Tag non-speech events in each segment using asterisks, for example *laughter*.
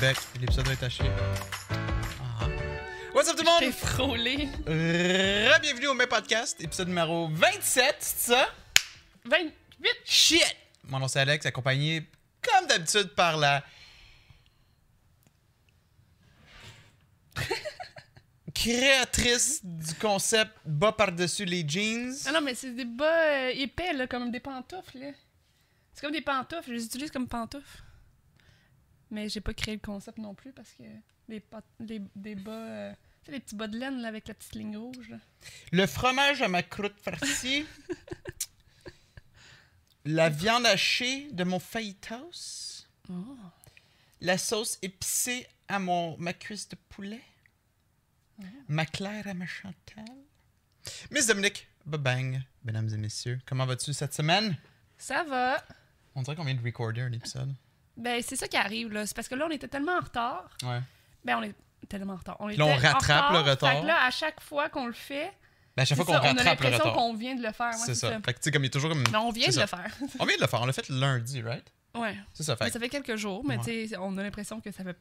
bec. L'épisode va être. Ah. What's up tout le monde? frôlé. Re-bienvenue au mes podcast, épisode numéro 27, c'est ça? 28. Shit! Mon nom c'est Alex, accompagné comme d'habitude par la. *laughs* créatrice du concept bas par-dessus les jeans. Ah non, mais c'est des bas euh, épais, là, comme des pantoufles, là. C'est comme des pantoufles, je les utilise comme pantoufles. Mais j'ai pas créé le concept non plus parce que les, pat- les- des bas. euh, tu sais, les petits bas de laine, là, avec la petite ligne rouge, là. Le fromage à ma croûte farcie. *laughs* la viande hachée de mon fajitas. Oh. La sauce épicée à mon, ma cuisse de poulet. Ma claire à ma chantal. Miss Dominique, bang, mesdames et messieurs. Comment vas-tu cette semaine? Ça va. On dirait qu'on vient de recorder un épisode. Ben, c'est ça qui arrive, là. C'est parce que là, on était tellement en retard. Ouais. Ben, on est tellement en retard. On là, on rattrape le retard. Fait que là, à chaque fois qu'on le fait, Ben, à chaque fois qu'on ça, on a rattrape le l'impression retard. qu'on vient de le faire. ouais, c'est ça. Fait que tu sais, comme il y a toujours comme. Mais on vient de ça. le faire. *laughs* On vient de le faire. On l'a fait lundi, right? ouais. C'est ça. Fait Mais que ça fait quelques jours, mais Ouais. tu sais, on a l'impression que ça fait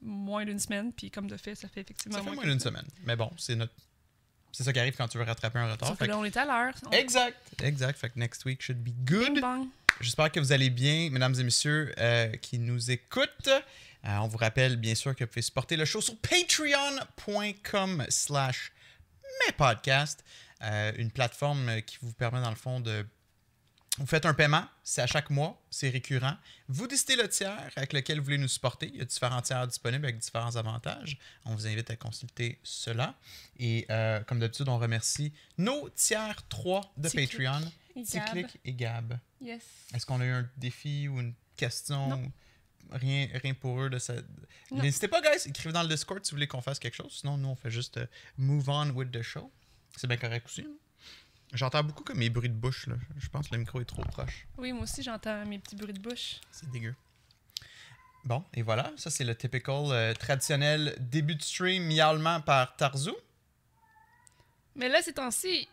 moins d'une semaine, puis comme de fait, ça fait effectivement ça fait moins moins d'une semaine. Mais bon, c'est notre. C'est ça qui arrive quand tu veux rattraper un retard. Sauf que là, on est à l'heure. On- Exact, exact. Fait que next week should be good. J'espère que vous allez bien, mesdames et messieurs euh, qui nous écoutent. Euh, on vous rappelle bien sûr que vous pouvez supporter le show sur patreon.com slash mes podcasts. Euh, une plateforme qui vous permet dans le fond de... Vous faites un paiement, c'est à chaque mois, c'est récurrent. Vous décidez le tiers avec lequel vous voulez nous supporter. Il y a différents tiers disponibles avec différents avantages. On vous invite à consulter cela. Et euh, comme d'habitude, on remercie nos tiers 3 de Ticlic Patreon. Ticlic et Gab. Yes. Est-ce qu'on a eu un défi ou une question? Non. Rien, rien pour eux de ça. N'hésitez pas, guys, écrivez dans le Discord si vous voulez qu'on fasse quelque chose. Sinon, nous, on fait juste euh, move on with the show. C'est bien correct aussi. J'entends beaucoup comme mes bruits de bouche. Là. Je pense que le micro est trop proche. Oui, moi aussi, j'entends mes petits bruits de bouche. C'est dégueu. Bon, et voilà. Ça, c'est le typical euh, traditionnel début de stream miaulement par Tarzu. Mais là, ces temps-ci.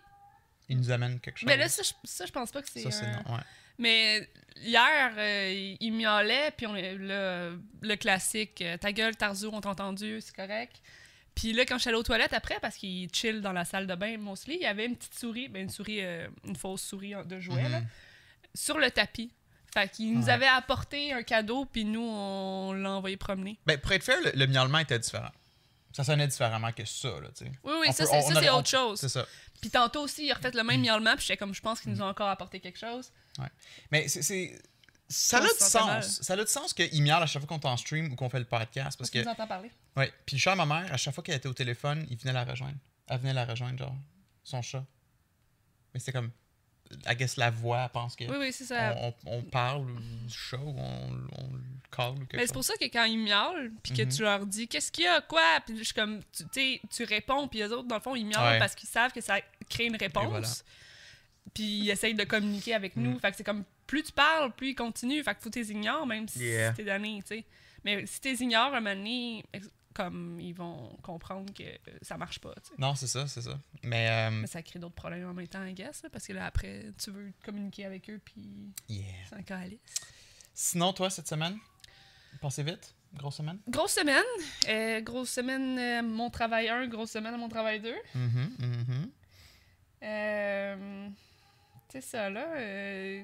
Il nous amène quelque chose. Mais là, ça, je, ça, je pense pas que c'est. ça, c'est un- non. Ouais. Mais hier, euh, il- miaulait, puis on le, le classique euh, Ta gueule, Tarzo, on t'a entendu, c'est correct. Puis là, quand je suis allée aux toilettes après, parce qu'il chill dans la salle de bain, mostly, il y avait une petite souris, ben une souris, euh, une fausse souris de jouet, là, Mhm. sur le tapis. Fait qu'il nous Ouais. avait apporté un cadeau, puis nous, on l'a envoyé promener. Ben, pour être fair, le, le miaulement était différent. Ça sonnait différemment que ça, là, tu sais. Oui, oui, On ça, c'est autre chose. C'est ça. Puis tantôt aussi, il a refait le même miaulement, puis j'étais comme, je pense qu'ils nous ont encore apporté quelque chose. Mais c'est- c'est. Ça a du sens. Ça a du sens qu'il miaule à chaque fois qu'on est en stream ou qu'on fait le podcast. Parce Parce que. nous entend parler. Ouais. Puis le chat à ma mère, à chaque fois qu'elle était au téléphone, il venait la rejoindre. Elle venait la rejoindre, genre. Son chat. Mais c'était comme. I guess la voix, pense que. Oui, oui, c'est ça. On, on- on parle du chat ou on, on le call ou quelque Mais c'est pour ça que quand ils miaulent, puis que Mhm. tu leur dis qu'est-ce qu'il y a, quoi, puis je suis comme, tu sais, tu réponds, puis les autres, dans le fond, ils miaulent Ouais. parce qu'ils savent que ça crée une réponse. Puis ils essayent de communiquer avec nous. Mhm. Fait que c'est comme, plus tu parles, plus ils continuent. Fait que faut que tu les ignores, même si Yeah. t'es donné, tu sais. Mais si tu les ignores, un moment donné, comme, ils vont comprendre que euh, ça marche pas, tu sais. Non, c'est ça, c'est ça. Mais. euh, Mais ça crée d'autres problèmes en même temps, I guess, là, parce que là, après, tu veux communiquer avec eux, puis yeah. c'est un calice. Sinon, toi, cette semaine, passez vite. Grosse semaine? Grosse semaine. Euh, grosse semaine, euh, mon travail 1, grosse semaine à mon travail 2. Mhm, mhm. Euh, c'est ça, là. euh,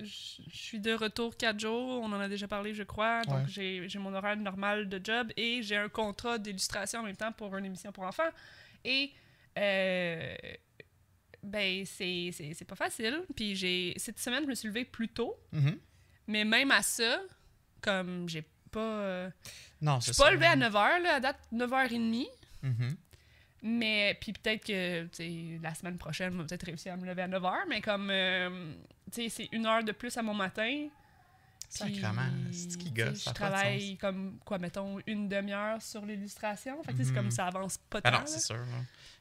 je suis de retour 4 jours. On en a déjà parlé, je crois. Donc, Ouais. j'ai mon horaire normal de job et j'ai un contrat d'illustration en même temps pour une émission pour enfants. Et. euh, ben, c'est pas facile. Puis, j'ai cette semaine, je me suis levée plus tôt. Mhm. Mais même à ça, comme j'ai pas. euh, Non, je c'est suis pas levée à 9h, là, à date 9h30. Mhm. Mais, puis peut-être que, tu la semaine prochaine, on va peut-être réussir à me lever à 9h, mais comme, euh, tu sais, c'est une heure de plus à mon matin. Sacrement, c'est ce qui gosse, Je travaille comme, quoi, mettons, une demi-heure sur l'illustration. Fait que, c'est Mhm. comme ça avance pas Ah tant. non, c'est sûr. là.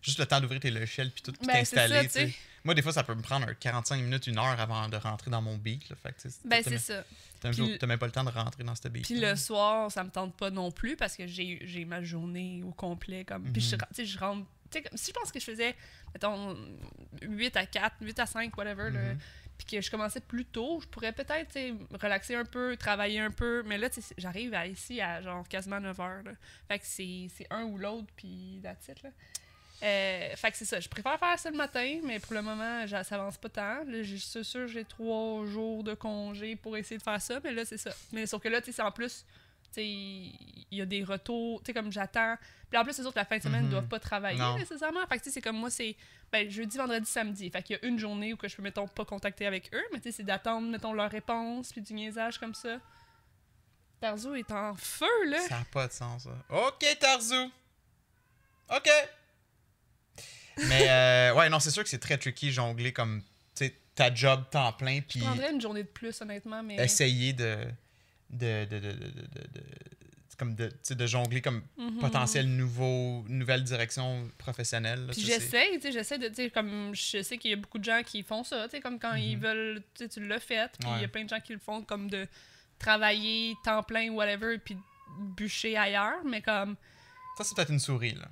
Juste le temps d'ouvrir tes logiciels puis tout, puis Ben, t'installer. Moi, des fois, ça peut me prendre un 45 minutes, une heure avant de rentrer dans mon beat. Là. Fait que, tu sais, Ben, c'est ça. t'as Puis même- pas le temps de rentrer dans ce beat. Puis le soir, ça me tente pas non plus parce que j'ai ma journée au complet. Comme, Puis je, Mhm. tu sais, je rentre. si je pense que je faisais, mettons, 8 à 4, 8 à 5, whatever, Mhm. Puis que je commençais plus tôt, je pourrais peut-être relaxer un peu, travailler un peu. Mais là, j'arrive à- ici à genre quasiment 9 heures. Là. Fait que c'est un ou l'autre, puis that's it, là. Euh, fait que c'est ça. Je préfère faire ça le matin, mais pour le moment, ça avance pas tant. Là, je suis sûre que j'ai trois jours de congé pour essayer de faire ça, mais là, c'est ça. Mais sauf que là, tu sais, en plus, il y a des retours, tu sais, comme j'attends. Puis en plus, les autres, la fin de semaine, ne Mhm. doivent pas travailler Non. nécessairement. Fait que, tu sais, c'est comme moi, c'est ben, jeudi, vendredi, samedi. Fait qu'il y a une journée où que je peux, mettons, pas contacter avec eux, mais tu sais, c'est d'attendre, mettons, leur réponse, puis du niaisage comme ça. Tarzo est en feu, là. Ça n'a pas de sens, ça. Ok, Tarzou. Ok. Mais, euh, *laughs* ouais, non, c'est sûr que c'est très tricky jongler comme, tu sais, ta job temps plein, Je puis prendrais une journée de plus, honnêtement, mais. essayer de. De, de, de, de, de, de- de- comme de, de jongler comme Mhm. potentiel nouveau, nouvelle direction professionnelle. là, Puis j'essaie, tu sais, j'essaie de, tu sais, comme je sais qu'il y a beaucoup de gens qui font ça, tu sais, comme quand ils Mhm. veulent, tu tu l'as fait, puis il y a plein de gens qui le font comme de travailler temps plein, whatever, puis bûcher ailleurs, mais comme, Ça, c'est peut-être une souris, là.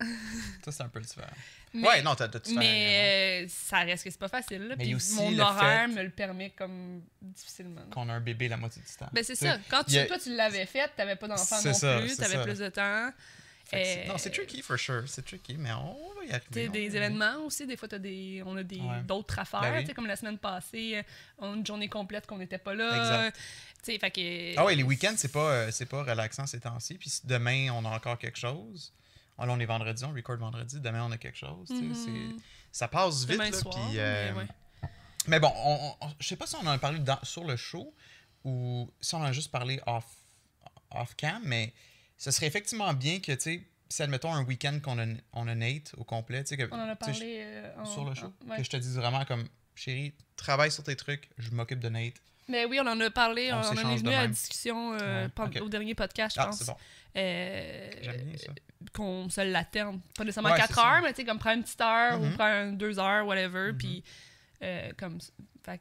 *laughs* ça, c'est un peu différent. mais, ouais, non, t'as tout mais euh, ça reste que c'est pas facile, là, Mais puis aussi mon horaire me le permet comme difficilement. Qu'on a un bébé la moitié du temps. Ben c'est ça, quand tu, a- toi tu l'avais fait, t'avais pas d'enfant non ça, plus, t'avais plus de temps, c'est- non, c'est euh, tricky, for sure. C'est tricky, mais on va y arriver. on des événements aussi, des fois, t'as des, on a Ouais. d'autres affaires. Ben oui. Comme la semaine passée, euh, on a une journée complète qu'on n'était pas là. Fait que, Ah ouais, les week-ends, c'est pas, euh, c'est pas relaxant ces temps-ci. Puis demain, on a encore quelque chose. Ah, là, on est vendredi, on record vendredi. Demain, on a quelque chose. Mhm. c'est- Ça passe vite. Là, soir, puis, mais euh, ouais. Mais bon, on, on- je sais pas si on en a parlé dans- sur le show ou si on en a juste parlé off, off cam, mais ce serait effectivement bien que, tu sais, si admettons un week-end qu'on a, on a Nate au complet, tu sais, que, On en a tu sais, parlé euh, en- sur le show, en- ouais. que je te dise vraiment comme, chérie, travaille sur tes trucs, je m'occupe de Nate. Mais oui, on en a parlé, On on, en est venu à la discussion euh, Ouais, au dernier podcast, je Ah, pense. bon. Euh, ça. qu'on se l'alterne. Pas nécessairement Ouais, 4 c'est ça. heures, mais tu sais, comme prendre une petite heure ou Mhm. prendre deux heures, whatever. Mhm. Puis, euh, comme.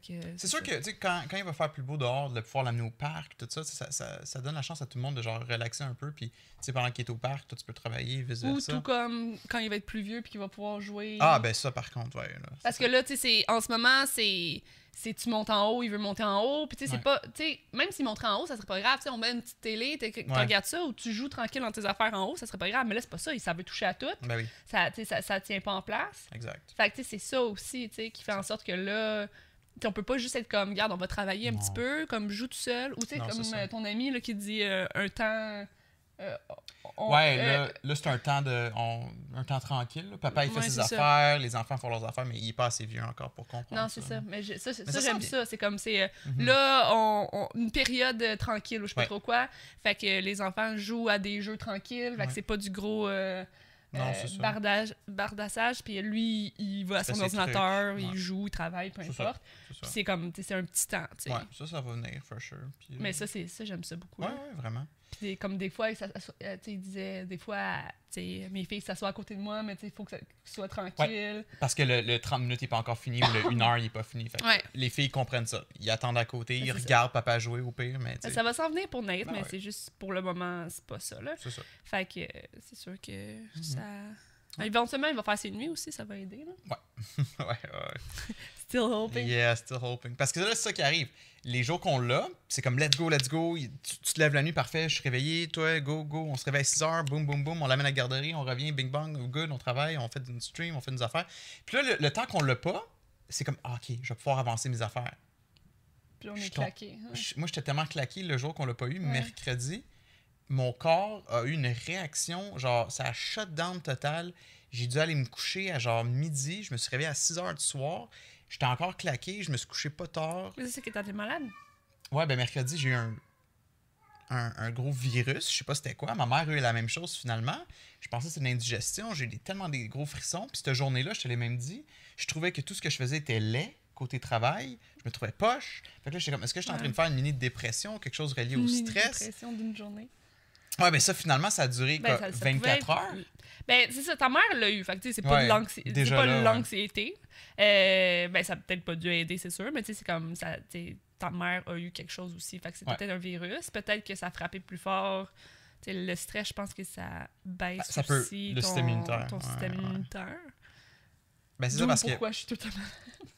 Que. C'est sûr que tu sais, quand, quand il va faire plus beau dehors, de pouvoir l'amener au parc, tout ça, ça, ça, ça donne la chance à tout le monde de genre relaxer un peu. Puis tu sais, pendant qu'il est au parc, toi tu peux travailler, vice Ou tout comme quand il va être plus vieux puis qu'il va pouvoir jouer. Ah ben ça par contre, ouais. Là, Parce que là, tu sais, c'est- en ce moment, c'est. C'est tu montes en haut, il veut monter en haut. Puis tu sais, c'est pas. Tu sais, même s'il monterait en haut, ça serait pas grave. Tu sais, on met une petite télé, tu Ouais. regardes ça, ou tu joues tranquille dans tes affaires en haut, ça serait pas grave. Mais là, c'est pas ça. Ça veut toucher à tout. Ben oui, Ça, tu sais, ça, ça tient pas en place. exact. Fait que tu sais, c'est ça aussi, tu sais, qui fait en sorte que là, on peut pas juste être comme, regarde, on va travailler un Non. petit peu, comme joue tout seul, ou tu sais, comme euh, ton ami là, qui dit euh, un temps. Euh, on- ouais, euh, là, là c'est un temps de on- un temps tranquille. là. Papa il fait Ouais, ses ça. affaires, les enfants font leurs affaires, mais il est pas assez vieux encore pour comprendre. Non, c'est ça. Mais je- ça, Mais ça, ça j'aime ça. C'est comme, c'est. euh, Mhm. Là, on, on- une période tranquille ou je sais pas trop quoi. Fait que les enfants jouent à des jeux tranquilles. Fait que c'est pas du gros. euh, Non, bardage, bardassage, puis lui, il va à son ordinateur, il joue, il travaille, peu importe. C'est ça. Puis c'est comme, c'est un petit temps, tu sais. Ouais, ça, ça va venir, for sure. Mais ça, c'est ça, j'aime ça beaucoup. Ouais, vraiment. Puis des- comme des fois, il euh, il disait, des fois, mes filles s'assoient à côté de moi, mais il faut que ça soit tranquille. Parce que le, le 30 minutes n'est pas encore fini ou le 1 heure il est pas fini. Fait Ouais. Les filles comprennent ça. Ils attendent à côté, Ben, ils ça. regardent papa jouer au pire, mais Ben, ça va s'en venir pour Nate, Ben mais ouais. c'est juste pour le moment, c'est pas ça, là. c'est ça. Fait que euh, c'est sûr que Mhm. ça. Éventuellement, il va faire ses nuits aussi, ça va aider, là. ouais, *laughs* ouais. *laughs* Still hoping. Yeah, still hoping. Parce que là, c'est ça qui arrive. Les jours qu'on l'a, c'est comme let's go, let's go. Tu, tu te lèves la nuit, parfait, je suis réveillé, toi, go, go. On se réveille à 6 heures, boum, boum, boum. On l'amène à la garderie, on revient, bing bang, good, on travaille, on fait une stream, on fait des affaires. Puis là, le, le temps qu'on l'a pas, c'est comme, ah, ok, je vais pouvoir avancer mes affaires. Puis on est claqué. hein. Moi, j'étais tellement claqué le jour qu'on l'a pas eu, Ouais. mercredi. Mon corps a eu une réaction, genre, ça a shut down total. J'ai dû aller me coucher à genre midi. Je me suis réveillé à 6 heures du soir. J'étais encore claqué, je me suis couché pas tard. Mais c'est ça qui t'es malade. Ouais, ben mercredi, j'ai eu un, un, un gros virus. Je sais pas c'était quoi. Ma mère a eu la même chose finalement. Je pensais que c'était une indigestion. J'ai eu des- tellement des gros frissons. Puis cette journée-là, je te l'ai même dit, je trouvais que tout ce que je faisais était laid côté travail. Je me trouvais poche. Fait que là, j'étais comme, est-ce que je suis en train de faire une mini dépression, quelque chose relié au Une stress? dépression d'une journée. Ouais, ben ça, finalement, ça a duré Ben, quoi, ça- ça 24 pouvait- heures? Ben, c'est ça, ta mère l'a eu. Fait que, c'est pas Ouais, de l'anxi- c'est déjà pas là, de ouais. l'anxiété. Euh, ben, ça a peut-être pas dû aider, c'est sûr, mais tu sais, c'est comme ça. Ta mère a eu quelque chose aussi. Fait que c'est Ouais. peut-être un virus. Peut-être que ça a frappé plus fort. Tu sais, le stress, je pense que ça baisse Ah, Ça peut- aussi le ton, système immunitaire. ton Ouais, système ouais. immunitaire. Ben, c'est ça parce que. pourquoi je suis malade. *laughs*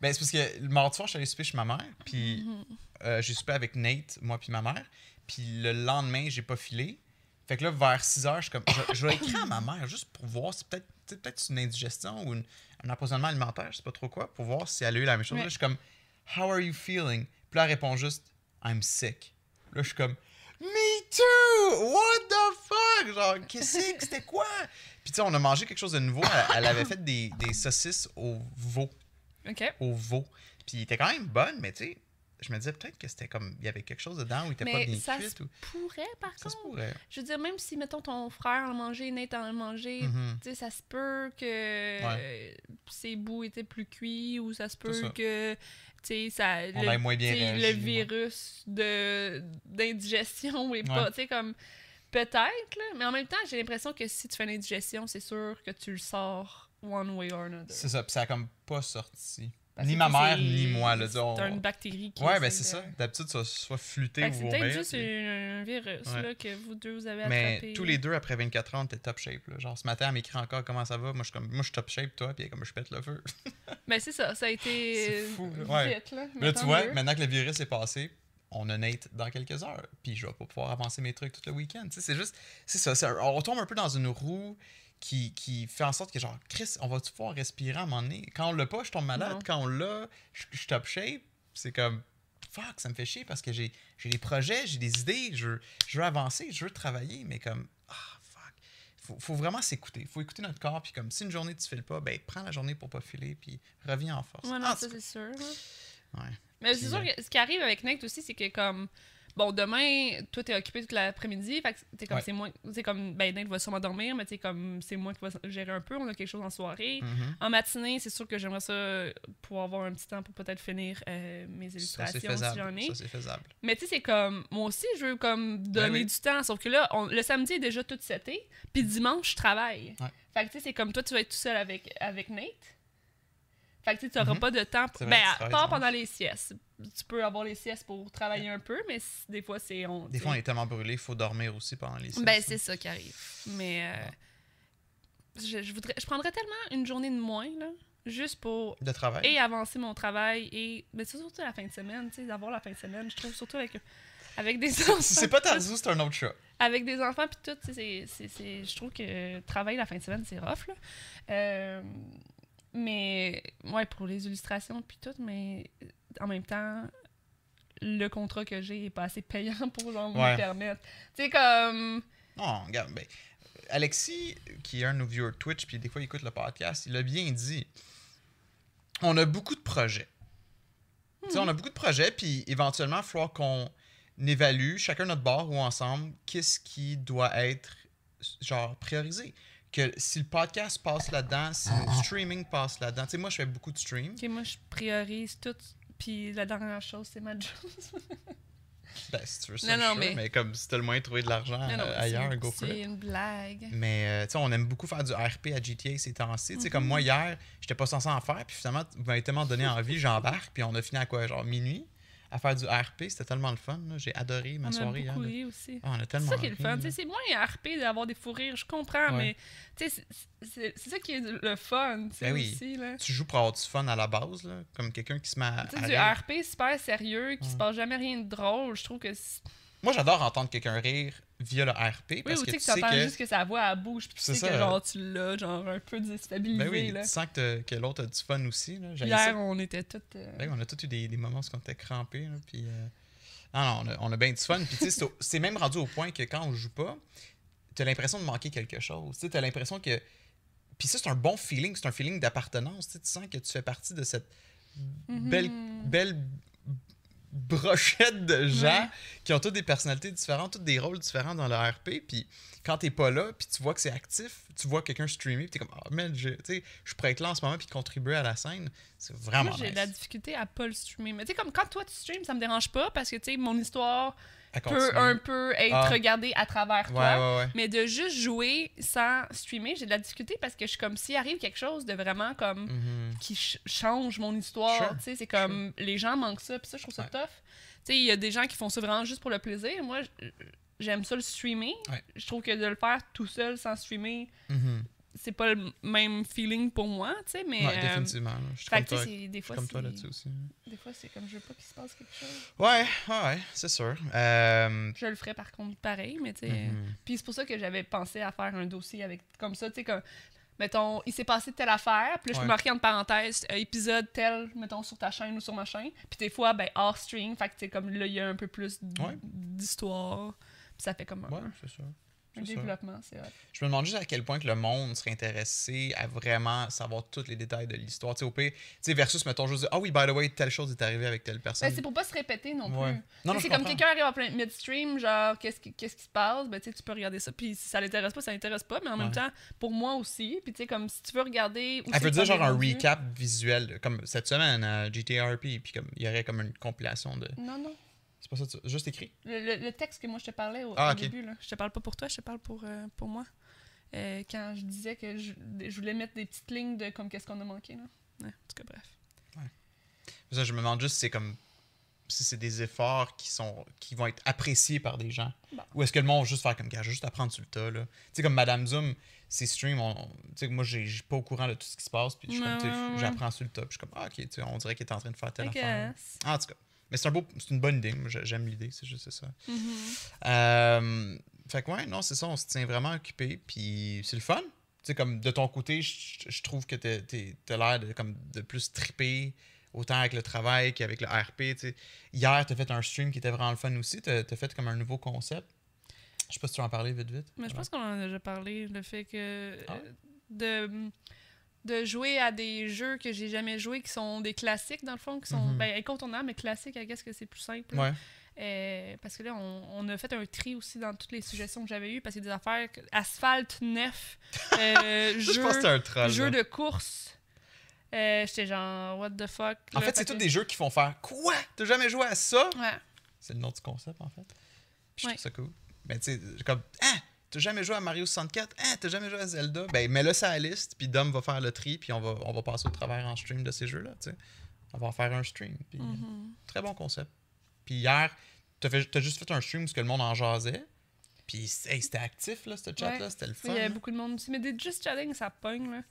Ben, c'est parce que le mardi soir, je suis allé souper chez ma mère, puis Mhm. euh, j'ai soupé avec Nate, moi puis ma mère. Puis le lendemain, j'ai pas filé. Fait que là, vers 6 heures, je suis comme. Je, je vais écrire à ma mère juste pour voir si peut-être c'est une indigestion ou une- un empoisonnement alimentaire, je sais pas trop quoi, pour voir si elle a eu la même chose. Ouais. Là, je suis comme How are you feeling? Puis là, elle répond juste I'm sick. Là, je suis comme Me too! What the fuck? Genre, qu'est-ce que c'était quoi? Puis tu sais, on a mangé quelque chose de nouveau. Elle, elle avait fait des, des saucisses au veau OK. au veau. Puis il était quand même bonne, mais tu sais, je me disais peut-être que c'était comme. Il y avait quelque chose dedans où il était pas bien ça cuit. se Ou... pourrait, par Ça se contre. pourrait. Je veux dire, même si, mettons, ton frère en a mangé, Nate en a mangé, Mhm. tu sais, ça se peut que ses bouts étaient plus cuits ou ça se peut ça. que, tu sais, ça... On le, moins bien réagi, le ouais. virus de d'indigestion *laughs* est pas, Ouais. tu sais, comme... Peut-être, mais en même temps, j'ai l'impression que si tu fais une indigestion, c'est sûr que tu le sors one way or another. C'est ça, puis ça a comme pas sorti. Ni ma mère, ni moi. Là, C'est une bactérie qui Ouais, ben c'est ça. D'habitude, ça soit flûté ou c'est peut-être juste puis- un virus Ouais. là, que vous deux vous avez attrapé. Mais tous les deux, après 24 ans, était top shape. Là. Genre, ce matin, elle m'écrit encore comment ça va? Moi, je suis comme, moi, je suis top shape, toi, puis comme je pète le feu. Mais *laughs* c'est ça, ça a été C'est fou, là. Ouais. vite, là. Là, mais tu tant vois, mieux. maintenant que le virus est passé, on a Nate dans quelques heures. Puis je vais pas pouvoir avancer mes trucs tout le week-end. Tu c'est juste, c'est ça. on tombe un peu dans une roue qui, qui fait en sorte que, genre, Chris, on va-tu pouvoir respirer à un moment donné? Quand on l'a pas, je tombe malade. Non. Quand on l'a, je je suis top shape. C'est comme, fuck, ça me fait chier parce que j'ai j'ai des projets, j'ai des idées, je veux, je veux avancer, je veux travailler, mais comme, ah, fuck. Faut, faut vraiment s'écouter. Faut écouter notre corps. Puis comme, si une journée tu files pas, ben, prends la journée pour pas filer, puis reviens en force. Ouais, non, Ah, ça c'est sûr. Ouais. Mais c'est sûr euh, que ce qui arrive avec Nate aussi, c'est que comme. Bon, demain, toi, t'es occupé toute l'après-midi. Fait que t'es comme, Ouais. c'est moi. C'est comme, ben, Nate va sûrement dormir, mais t'es comme, c'est moi qui va gérer un peu. On a quelque chose en soirée. Mhm. En matinée, c'est sûr que j'aimerais ça pouvoir avoir un petit temps pour peut-être finir euh, mes Ça, illustrations c'est si j'en ai. Ça, c'est faisable. Mais tu sais, c'est comme. Moi aussi, je veux comme donner Ben oui. du temps. Sauf que là, on- le samedi est déjà tout seté. Puis dimanche, je travaille. Ouais. Fait que tu sais, c'est comme toi, tu vas être tout seul avec, avec Nate. Fait que tu n'auras Mhm. pas de temps. Pour... Ben, à part pendant les siestes. Tu peux avoir les siestes pour travailler un peu, mais des fois, c'est. On, Des fois, on est tellement brûlé, il faut dormir aussi pendant les siestes. Ben, c'est ça qui arrive. Mais. euh, je, je voudrais, je prendrais tellement une journée de moins, là. Juste pour De travail. et avancer mon travail et mais c'est surtout la fin de semaine tu sais d'avoir la fin de semaine je trouve surtout avec avec des enfants Si c'est pas Tarzou, c'est un autre chat. avec des enfants puis tout tu sais je trouve que travailler la fin de semaine c'est rough là Euh, mais ouais pour les illustrations puis tout mais en même temps le contrat que j'ai est pas assez payant *laughs* pour genre, Ouais. me permettre tu sais comme Non, regarde, ben, Alexis, qui est un de nos viewers Twitch, puis des fois il écoute le podcast, il a bien dit. On a beaucoup de projets. Tu sais, on a beaucoup de projets, puis éventuellement, il va falloir qu'on évalue, chacun notre bord ou ensemble, qu'est-ce qui doit être, genre, priorisé. Que si le podcast passe là-dedans, si le streaming passe là-dedans. Tu sais, moi, je fais beaucoup de stream. ok moi je priorise tout puis la dernière chose c'est ma job *laughs* Ben, si tu veux ça, Non, non, sure, mais- mais... comme si t'as le moyen de trouver de l'argent euh, ailleurs, go for it. c'est une blague Mais euh, tu sais, on aime beaucoup faire du RP à GTA ces temps-ci. Tu sais, comme Mhm. moi, hier, j'étais pas censé en faire, puis finalement, vous m'avez tellement donné *laughs* envie, j'embarque, puis on a fini à quoi, genre minuit, à faire du RP. C'était tellement le fun. J'ai adoré ma on a soirée hier. beaucoup là. ri aussi Ah, on a C'est ça qui est le fun. C'est moins RP d'avoir des fous rires, je comprends, Ouais. mais c'est- ça qui est le fun Ben oui. aussi. Là. Tu joues pour avoir du fun à la base, là, comme quelqu'un qui se met à. Tu sais, à du rire. RP super sérieux, qui se passe jamais rien de drôle, je trouve que. Moi, j'adore entendre quelqu'un rire via le RP Oui, parce ou que tu sais que que. juste que sa voix elle bouge, puis tu sais ça. que genre tu l'as, genre un peu déstabilisé. Ben oui, là. tu sens que, l'autre a du fun aussi. Là. Hier, ça. on était toutes. euh, Ben on a tous eu des, des moments où on était crampés. Là, puis, euh, Non, non, on a, on a bien du fun. Puis, tu sais, c'est même rendu au point que quand on joue pas, tu as l'impression de manquer quelque chose. Tu as l'impression que. Puis ça, c'est un bon feeling, c'est un feeling d'appartenance. Tu sens que tu fais partie de cette belle, mhm. belle brochette de gens Ouais. qui ont toutes des personnalités différentes, tous des rôles différents dans le RP. Puis quand t'es pas là, puis tu vois que c'est actif, tu vois quelqu'un streamer, puis t'es comme, ah, man, je, je pourrais être là en ce moment, puis contribuer à la scène. C'est vraiment Moi, j'ai nice. de la difficulté à pas le streamer. Mais tu sais, comme quand toi tu streams, ça me dérange pas parce que tu sais, mon histoire peut un peu être Ah. regardée à travers Ouais, toi. ouais, ouais. Mais de juste jouer sans streamer, j'ai de la difficulté parce que je suis comme s'il arrive quelque chose de vraiment comme Mhm. qui ch- change mon histoire, Sure, tu sais, c'est comme les gens manquent ça, puis ça je trouve ça tough. Tu sais, il y a des gens qui font ça vraiment juste pour le plaisir. Moi, j'aime ça le streamer. Je trouve que de le faire tout seul sans streamer, Mhm. C'est pas le même feeling pour moi, tu sais, mais. Ouais, euh, définitivement. Je suis comme toi, des je suis fois, comme toi là-dessus aussi. Des fois, c'est comme je veux pas qu'il se passe quelque chose. Ouais, ouais, c'est sûr. Euh, Je le ferais par contre pareil, mais tu sais. mhm. Puis c'est pour ça que j'avais pensé à faire un dossier avec comme ça, tu sais, comme. Mettons, il s'est passé telle affaire, puis là, je peux marquer entre parenthèses euh, épisode tel, mettons, sur ta chaîne ou sur ma chaîne. Puis des fois, ben, hors stream, fait que, tu sais, comme là, il y a un peu plus d'histoire. Puis ça fait comme un, Ouais, c'est sûr. Développement, c'est. Je me demande juste à quel point que le monde serait intéressé à vraiment savoir tous les détails de l'histoire. Tu sais, au pire, tu sais, versus, mettons, juste ah oui, by the way, telle chose est arrivée avec telle personne. Ben, c'est pour pas se répéter non Ouais. plus. Non, non, c'est comme quelqu'un arrive en plein midstream, genre, qu'est-ce qui, qu'est-ce qui se passe? Ben, tu peux regarder ça. Puis si ça l'intéresse pas, ça l'intéresse pas. Mais en même temps, pour moi aussi. Puis tu sais, comme si tu veux regarder. où Elle veut dire genre un recap visuel, comme cette semaine à GTRP, puis comme il y aurait comme une compilation de. Non, non. C'est pas ça, tu- juste écrit? Le, le- le texte que moi je te parlais au, Ah, au début, là. je te parle pas pour toi, je te parle pour, euh, pour moi. Euh, quand je disais que je, je voulais mettre des petites lignes de comme qu'est-ce qu'on a manqué. Là. Ouais, en tout cas, bref. Ça, je me demande juste si c'est comme si c'est des efforts qui sont qui vont être appréciés par des gens. Bon. Ou est-ce que le monde va juste faire comme gars, juste apprendre sur le tas là. Tu sais comme Madame Zoom, ses streams, on- tu sais moi j'ai j'ai pas au courant de tout ce qui se passe, puis je j'apprends sur le tas, puis je suis comme ah, OK, on dirait qu'il est en train de faire telle affaire. en tout cas, mais c'est un beau c'est une bonne idée, j'aime l'idée, c'est juste ça. Mhm. Euh, fait que ouais, non, c'est ça, on se tient vraiment occupé, puis c'est le fun. Tu sais, comme de ton côté, je trouve que t'as l'air de, comme, de plus triper, autant avec le travail qu'avec le RP. tu. Hier, t'as fait un stream qui était vraiment le fun aussi. T'as as fait comme un nouveau concept. Je sais pas si tu en parler vite vite. Mais je pense qu'on en a déjà parlé, le fait que Ah. euh, de, de jouer à des jeux que j'ai jamais joués, qui sont des classiques dans le fond, qui sont ben, incontournables, mais classiques, I guess que c'est plus simple. Ouais. Euh, parce que là, on, on a fait un tri aussi dans toutes les suggestions que j'avais eues, parce qu'il y a des affaires, asphalte neuf, euh, *laughs* Je jeu, jeu de course. Euh, J'étais genre, what the fuck. En là, fait, c'est tous des jeux qui font faire Quoi? T'as jamais joué à ça? Ouais. C'est le nom du concept, en fait. Puis je Ouais. trouve ça cool. Mais tu sais, comme Ah T'as jamais joué à Mario 64 Ah T'as jamais joué à Zelda? Ben, mets-le sur la liste, puis Dom va faire le tri, puis on va, on va passer au travers en stream de ces jeux-là, tu sais. On va en faire un stream. Mhm. Très bon concept. Puis hier, t'as juste fait un stream où que le monde en jasait. Puis hey, c'était actif, là, ce chat-là. Ouais. C'était le fun. Il y a là. beaucoup de monde aussi. Mais des just chatting, ça pogne, là.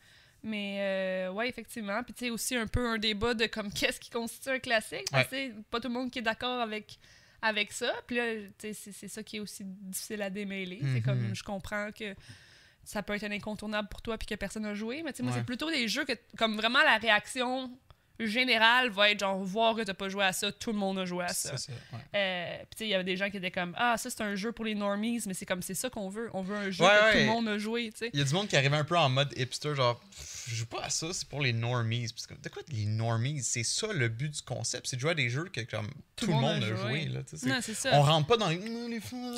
Mais euh, ouais, effectivement. Puis tu sais, aussi un peu un débat de comme *laughs* qu'est-ce qui constitue un classique? Parce que pas tout le monde qui est d'accord avec, avec ça. Puis là, c'est ça qui est aussi difficile à démêler. C'est Mhm. comme, je comprends que ça peut être un incontournable pour toi puis que personne n'a joué. Mais tu sais, moi, Ouais. c'est plutôt des jeux que, comme vraiment la réaction générale va être genre voir que t'as pas joué à ça, tout le monde a joué à ça. C'est ça, ouais. Euh, puis tu sais, il y avait des gens qui étaient comme Ah, ça c'est un jeu pour les normies, mais c'est comme c'est ça qu'on veut. On veut un jeu Ouais, que tout le monde a joué. Il y a du monde qui arrivait un peu en mode hipster, genre, Pff, je joue pas à ça, c'est pour les normies. Parce que, de quoi les normies C'est ça le but du concept, c'est de jouer à des jeux que comme tout, le monde a joué. là, Non, c'est ça. on rentre pas dans les.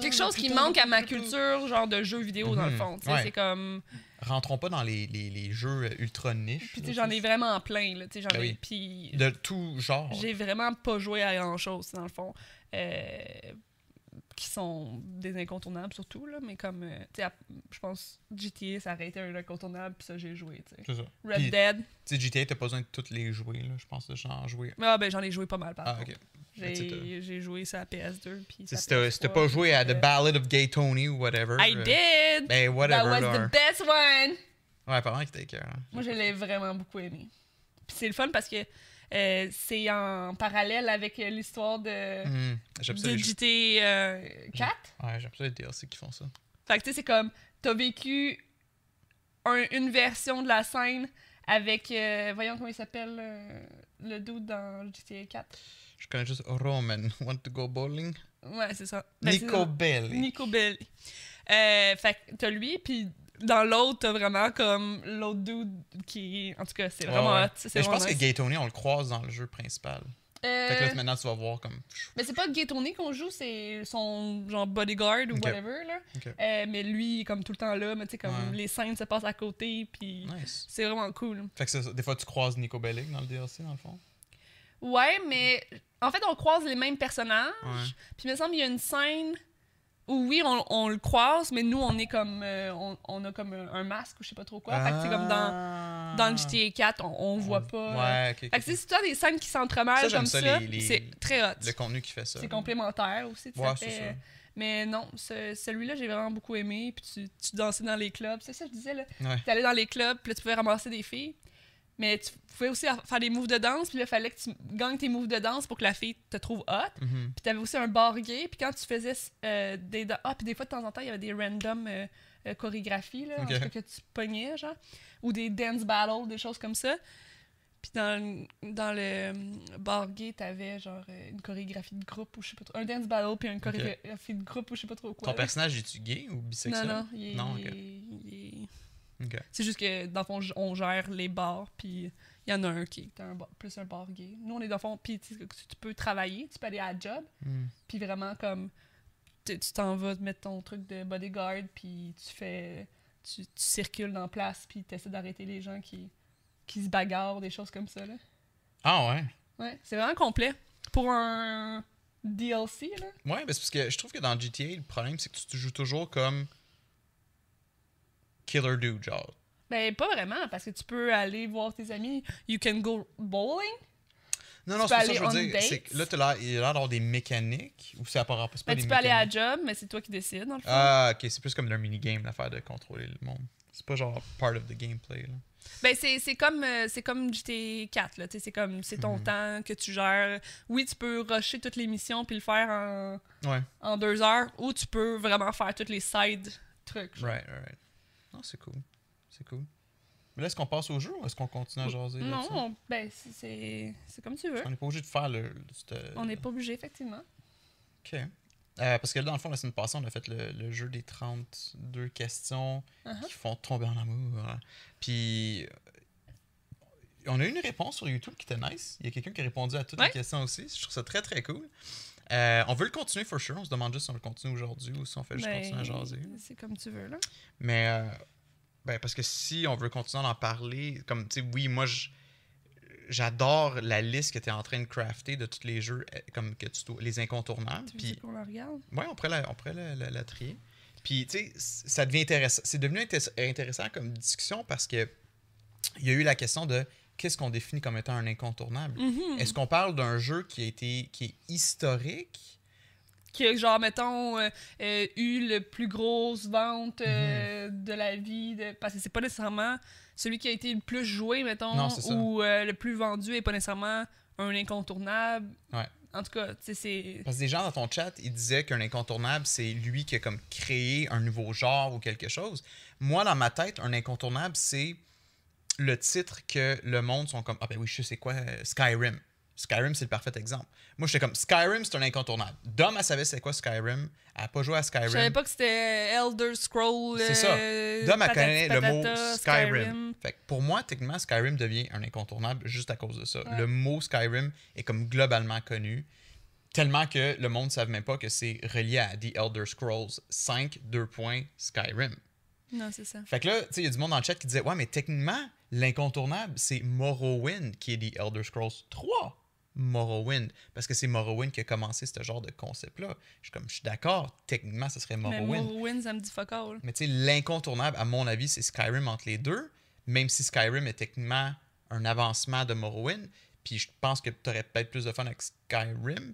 Quelque chose qui manque à ma culture, genre de jeux vidéo dans le Mhm. fond. Ouais. C'est comme. Rentrons pas dans les, les, les jeux ultra niches. Puis tu là, sais, j'en ai vraiment plein, là. J'en Ben ai. oui. Puis De tout genre. j'ai vraiment pas joué à grand chose, dans le fond. Euh, qui sont des incontournables surtout, là. Mais comme. euh, tu sais, je pense GTA, ça aurait été un incontournable, puis ça, j'ai joué, tu sais. C'est ça. Red Dead. Tu sais, GTA, t'as pas besoin de toutes les jouer, là. Je pense que j'en joué. Ah, ben j'en ai joué pas mal, par Ah, contre. sais, J'ai joué ça à PS2. Puis ça Si t'as pas joué à The Ballad of Gay Tony ou whatever. I euh, did! Ben, That whatever. was là. the best one! Ouais, apparemment qu'il était cœur. Moi, je l'ai vraiment beaucoup aimé. Puis c'est le fun parce que euh, c'est en parallèle avec l'histoire de, ça, de jeux- GTA euh, 4. Ouais, j'aime ça les DLC qui font ça. Fait que tu sais, c'est comme, t'as vécu un- une version de la scène avec, euh, voyons comment il s'appelle, euh, le dude dans GTA 4. Je connais juste Roman. *laughs* Want to go bowling? Ouais, c'est ça. Ben, Nico. Belli. Nico Belli. Euh, fait que t'as lui, puis dans l'autre, t'as vraiment comme l'autre dude qui. En tout cas, c'est vraiment ouais. c'est Mais je pense que nice. Gay Tony, on le croise dans le jeu principal. Euh, Fait que là, maintenant, tu vas voir comme. Mais c'est pas Gay Tony qu'on joue, c'est son genre bodyguard ou whatever, là. Euh, mais lui, comme tout le temps là, mais tu sais, comme Ouais. les scènes se passent à côté, puis Nice. c'est vraiment cool. Fait que ça. des fois, tu croises Nico Bellic dans le DLC, dans le fond? Ouais, mais en fait, on croise les mêmes personnages, puis il me semble qu'il y a une scène où oui, on, on le croise, mais nous, on est comme. euh, on, on a comme un, un masque ou je sais pas trop quoi. Fait que c'est comme dans, dans le GTA 4, on, on voit pas. Ah. Ouais, ok. Fait que tu as des scènes qui s'entremêlent comme ça, ça, les- les- c'est très hot. Le contenu qui fait ça. C'est complémentaire aussi. Ouais, c'est ça. euh, Mais non, ce- celui-là, j'ai vraiment beaucoup aimé. Puis tu, tu dansais dans les clubs. C'est ça que je disais, là. Ouais. Tu allais dans les clubs, puis là, tu pouvais ramasser des filles. Mais tu pouvais aussi faire des moves de danse, puis là, il fallait que tu gagnes tes moves de danse pour que la fille te trouve hot. Mhm. Puis t'avais aussi un bar gay, puis quand tu faisais euh, des... Ah, puis des fois, de temps en temps, il y avait des random euh, euh, chorégraphies, là, en Ok. tout cas, que tu pognais, genre. Ou des dance battles, des choses comme ça. Puis dans, le- dans le bar gay, t'avais genre une chorégraphie de groupe ou je sais pas trop. Un dance battle, puis une chorégraphie de groupe ou je sais pas trop quoi. Ton là. personnage est-tu gay ou bisexuel? non, il est- Non, il est- il est- C'est juste que, dans le fond, on gère les bars, puis il y en a un qui est un bar- plus un bar gay. Nous, on est dans le fond, puis tu tu peux travailler, tu peux aller à la job, Hmm. puis vraiment, comme, tu tu t'en vas mettre ton truc de bodyguard, puis tu fais, tu, tu circules dans la place, puis tu essaies d'arrêter les gens qui, qui se bagarrent, des choses comme ça, là. Ah ouais. Ouais, c'est vraiment complet. Pour un DLC, là. Ouais, mais c'est parce que je trouve que dans GTA, le problème, c'est que tu te joues toujours comme Killer Dude, genre. Ben, pas vraiment, parce que tu peux aller voir tes amis. You can go bowling. Non, non, c'est pas ça que je veux dire. C'est là, l'air- il a l'air d'avoir des mécaniques, ou c'est à part c'est pas Ben, des tu peux aller à la job, mais c'est toi qui décides, dans le fond. Ah, ok, c'est plus comme un minigame, l'affaire de contrôler le monde. C'est pas genre part of the gameplay, là. Ben, c'est c'est comme, euh, c'est comme GTA 4, là. tu sais, C'est comme, c'est ton Mhm. temps que tu gères. Oui, tu peux rusher toutes les missions puis le faire en, Ouais, en deux heures, ou tu peux vraiment faire toutes les side trucs. genre. right, right. Non, c'est cool. C'est cool. Mais là, est-ce qu'on passe au jeu ou est-ce qu'on continue à jaser? Non, on- ben, c'est- comme tu veux. On n'est pas obligé de faire le. le- cette- On n'est pas obligé, effectivement. Ok. Euh, parce que là, dans le fond, la semaine passée, on a fait le, le jeu des 32 questions Uh-huh. qui font tomber en amour. hein. Puis, on a eu une réponse sur YouTube qui était nice. Il y a quelqu'un qui a répondu à toutes Ouais. les questions aussi. Je trouve ça très, très cool. Euh, on veut le continuer, for sure. On se demande juste si on le continue aujourd'hui ou si on fait juste Ben, continuer à jaser. C'est comme tu veux, là. Mais, euh, ben, parce que si on veut continuer à en parler, comme, tu sais, oui, moi, j'adore la liste que tu es en train de crafter de tous les jeux, euh, comme que tu les incontournables. Puis, qu'on la regarde? Ouais, on pourrait la, on pourrait la, la- la trier. Puis, tu sais, ça devient intéressant. C'est devenu intér- intéressant comme discussion parce que il y a eu la question de qu'est-ce qu'on définit comme étant un incontournable? Mhm. Est-ce qu'on parle d'un jeu qui a été qui est historique? Qui a, genre, mettons, euh, euh, eu le plus grosse vente euh, Mhm. de la vie. de- Parce que c'est pas nécessairement celui qui a été le plus joué, mettons, Non, ou le plus vendu et pas nécessairement un incontournable. Ouais. En tout cas, tu sais, c'est. Parce que des gens dans ton chat, ils disaient qu'un incontournable, c'est lui qui a comme créé un nouveau genre ou quelque chose. Moi, dans ma tête, un incontournable, c'est le titre que le monde sont comme Ah ben oui, je sais c'est quoi, euh, Skyrim. Skyrim, c'est le parfait exemple. Moi, j'étais comme Skyrim, c'est un incontournable. Dom, elle savait c'est quoi Skyrim? Elle n'a pas joué à Je savais Skyrim. pas que c'était Elder Scroll. C'est ça. euh, Dom, elle patati connaît le mot patata, Skyrim. Fait que pour moi, techniquement, Skyrim devient un incontournable juste à cause de ça. Ouais. Le mot Skyrim est comme globalement connu, tellement que le monde ne savait même pas que c'est relié à The Elder Scrolls 5, 2 points, Skyrim. Non, c'est ça. Fait que là, tu sais, il y a du monde dans le chat qui disait Ouais, mais techniquement, l'incontournable, c'est Morrowind qui est The Elder Scrolls 3. Morrowind. Parce que c'est Morrowind qui a commencé ce genre de concept-là. Je suis comme, je suis d'accord, techniquement, ce serait Mais Morrowind. Morrowind, ça me dit fuck all. Mais tu sais, l'incontournable, à mon avis, c'est Skyrim entre les deux, même si Skyrim est techniquement un avancement de Morrowind. Puis je pense que tu aurais peut-être plus de fun avec Skyrim,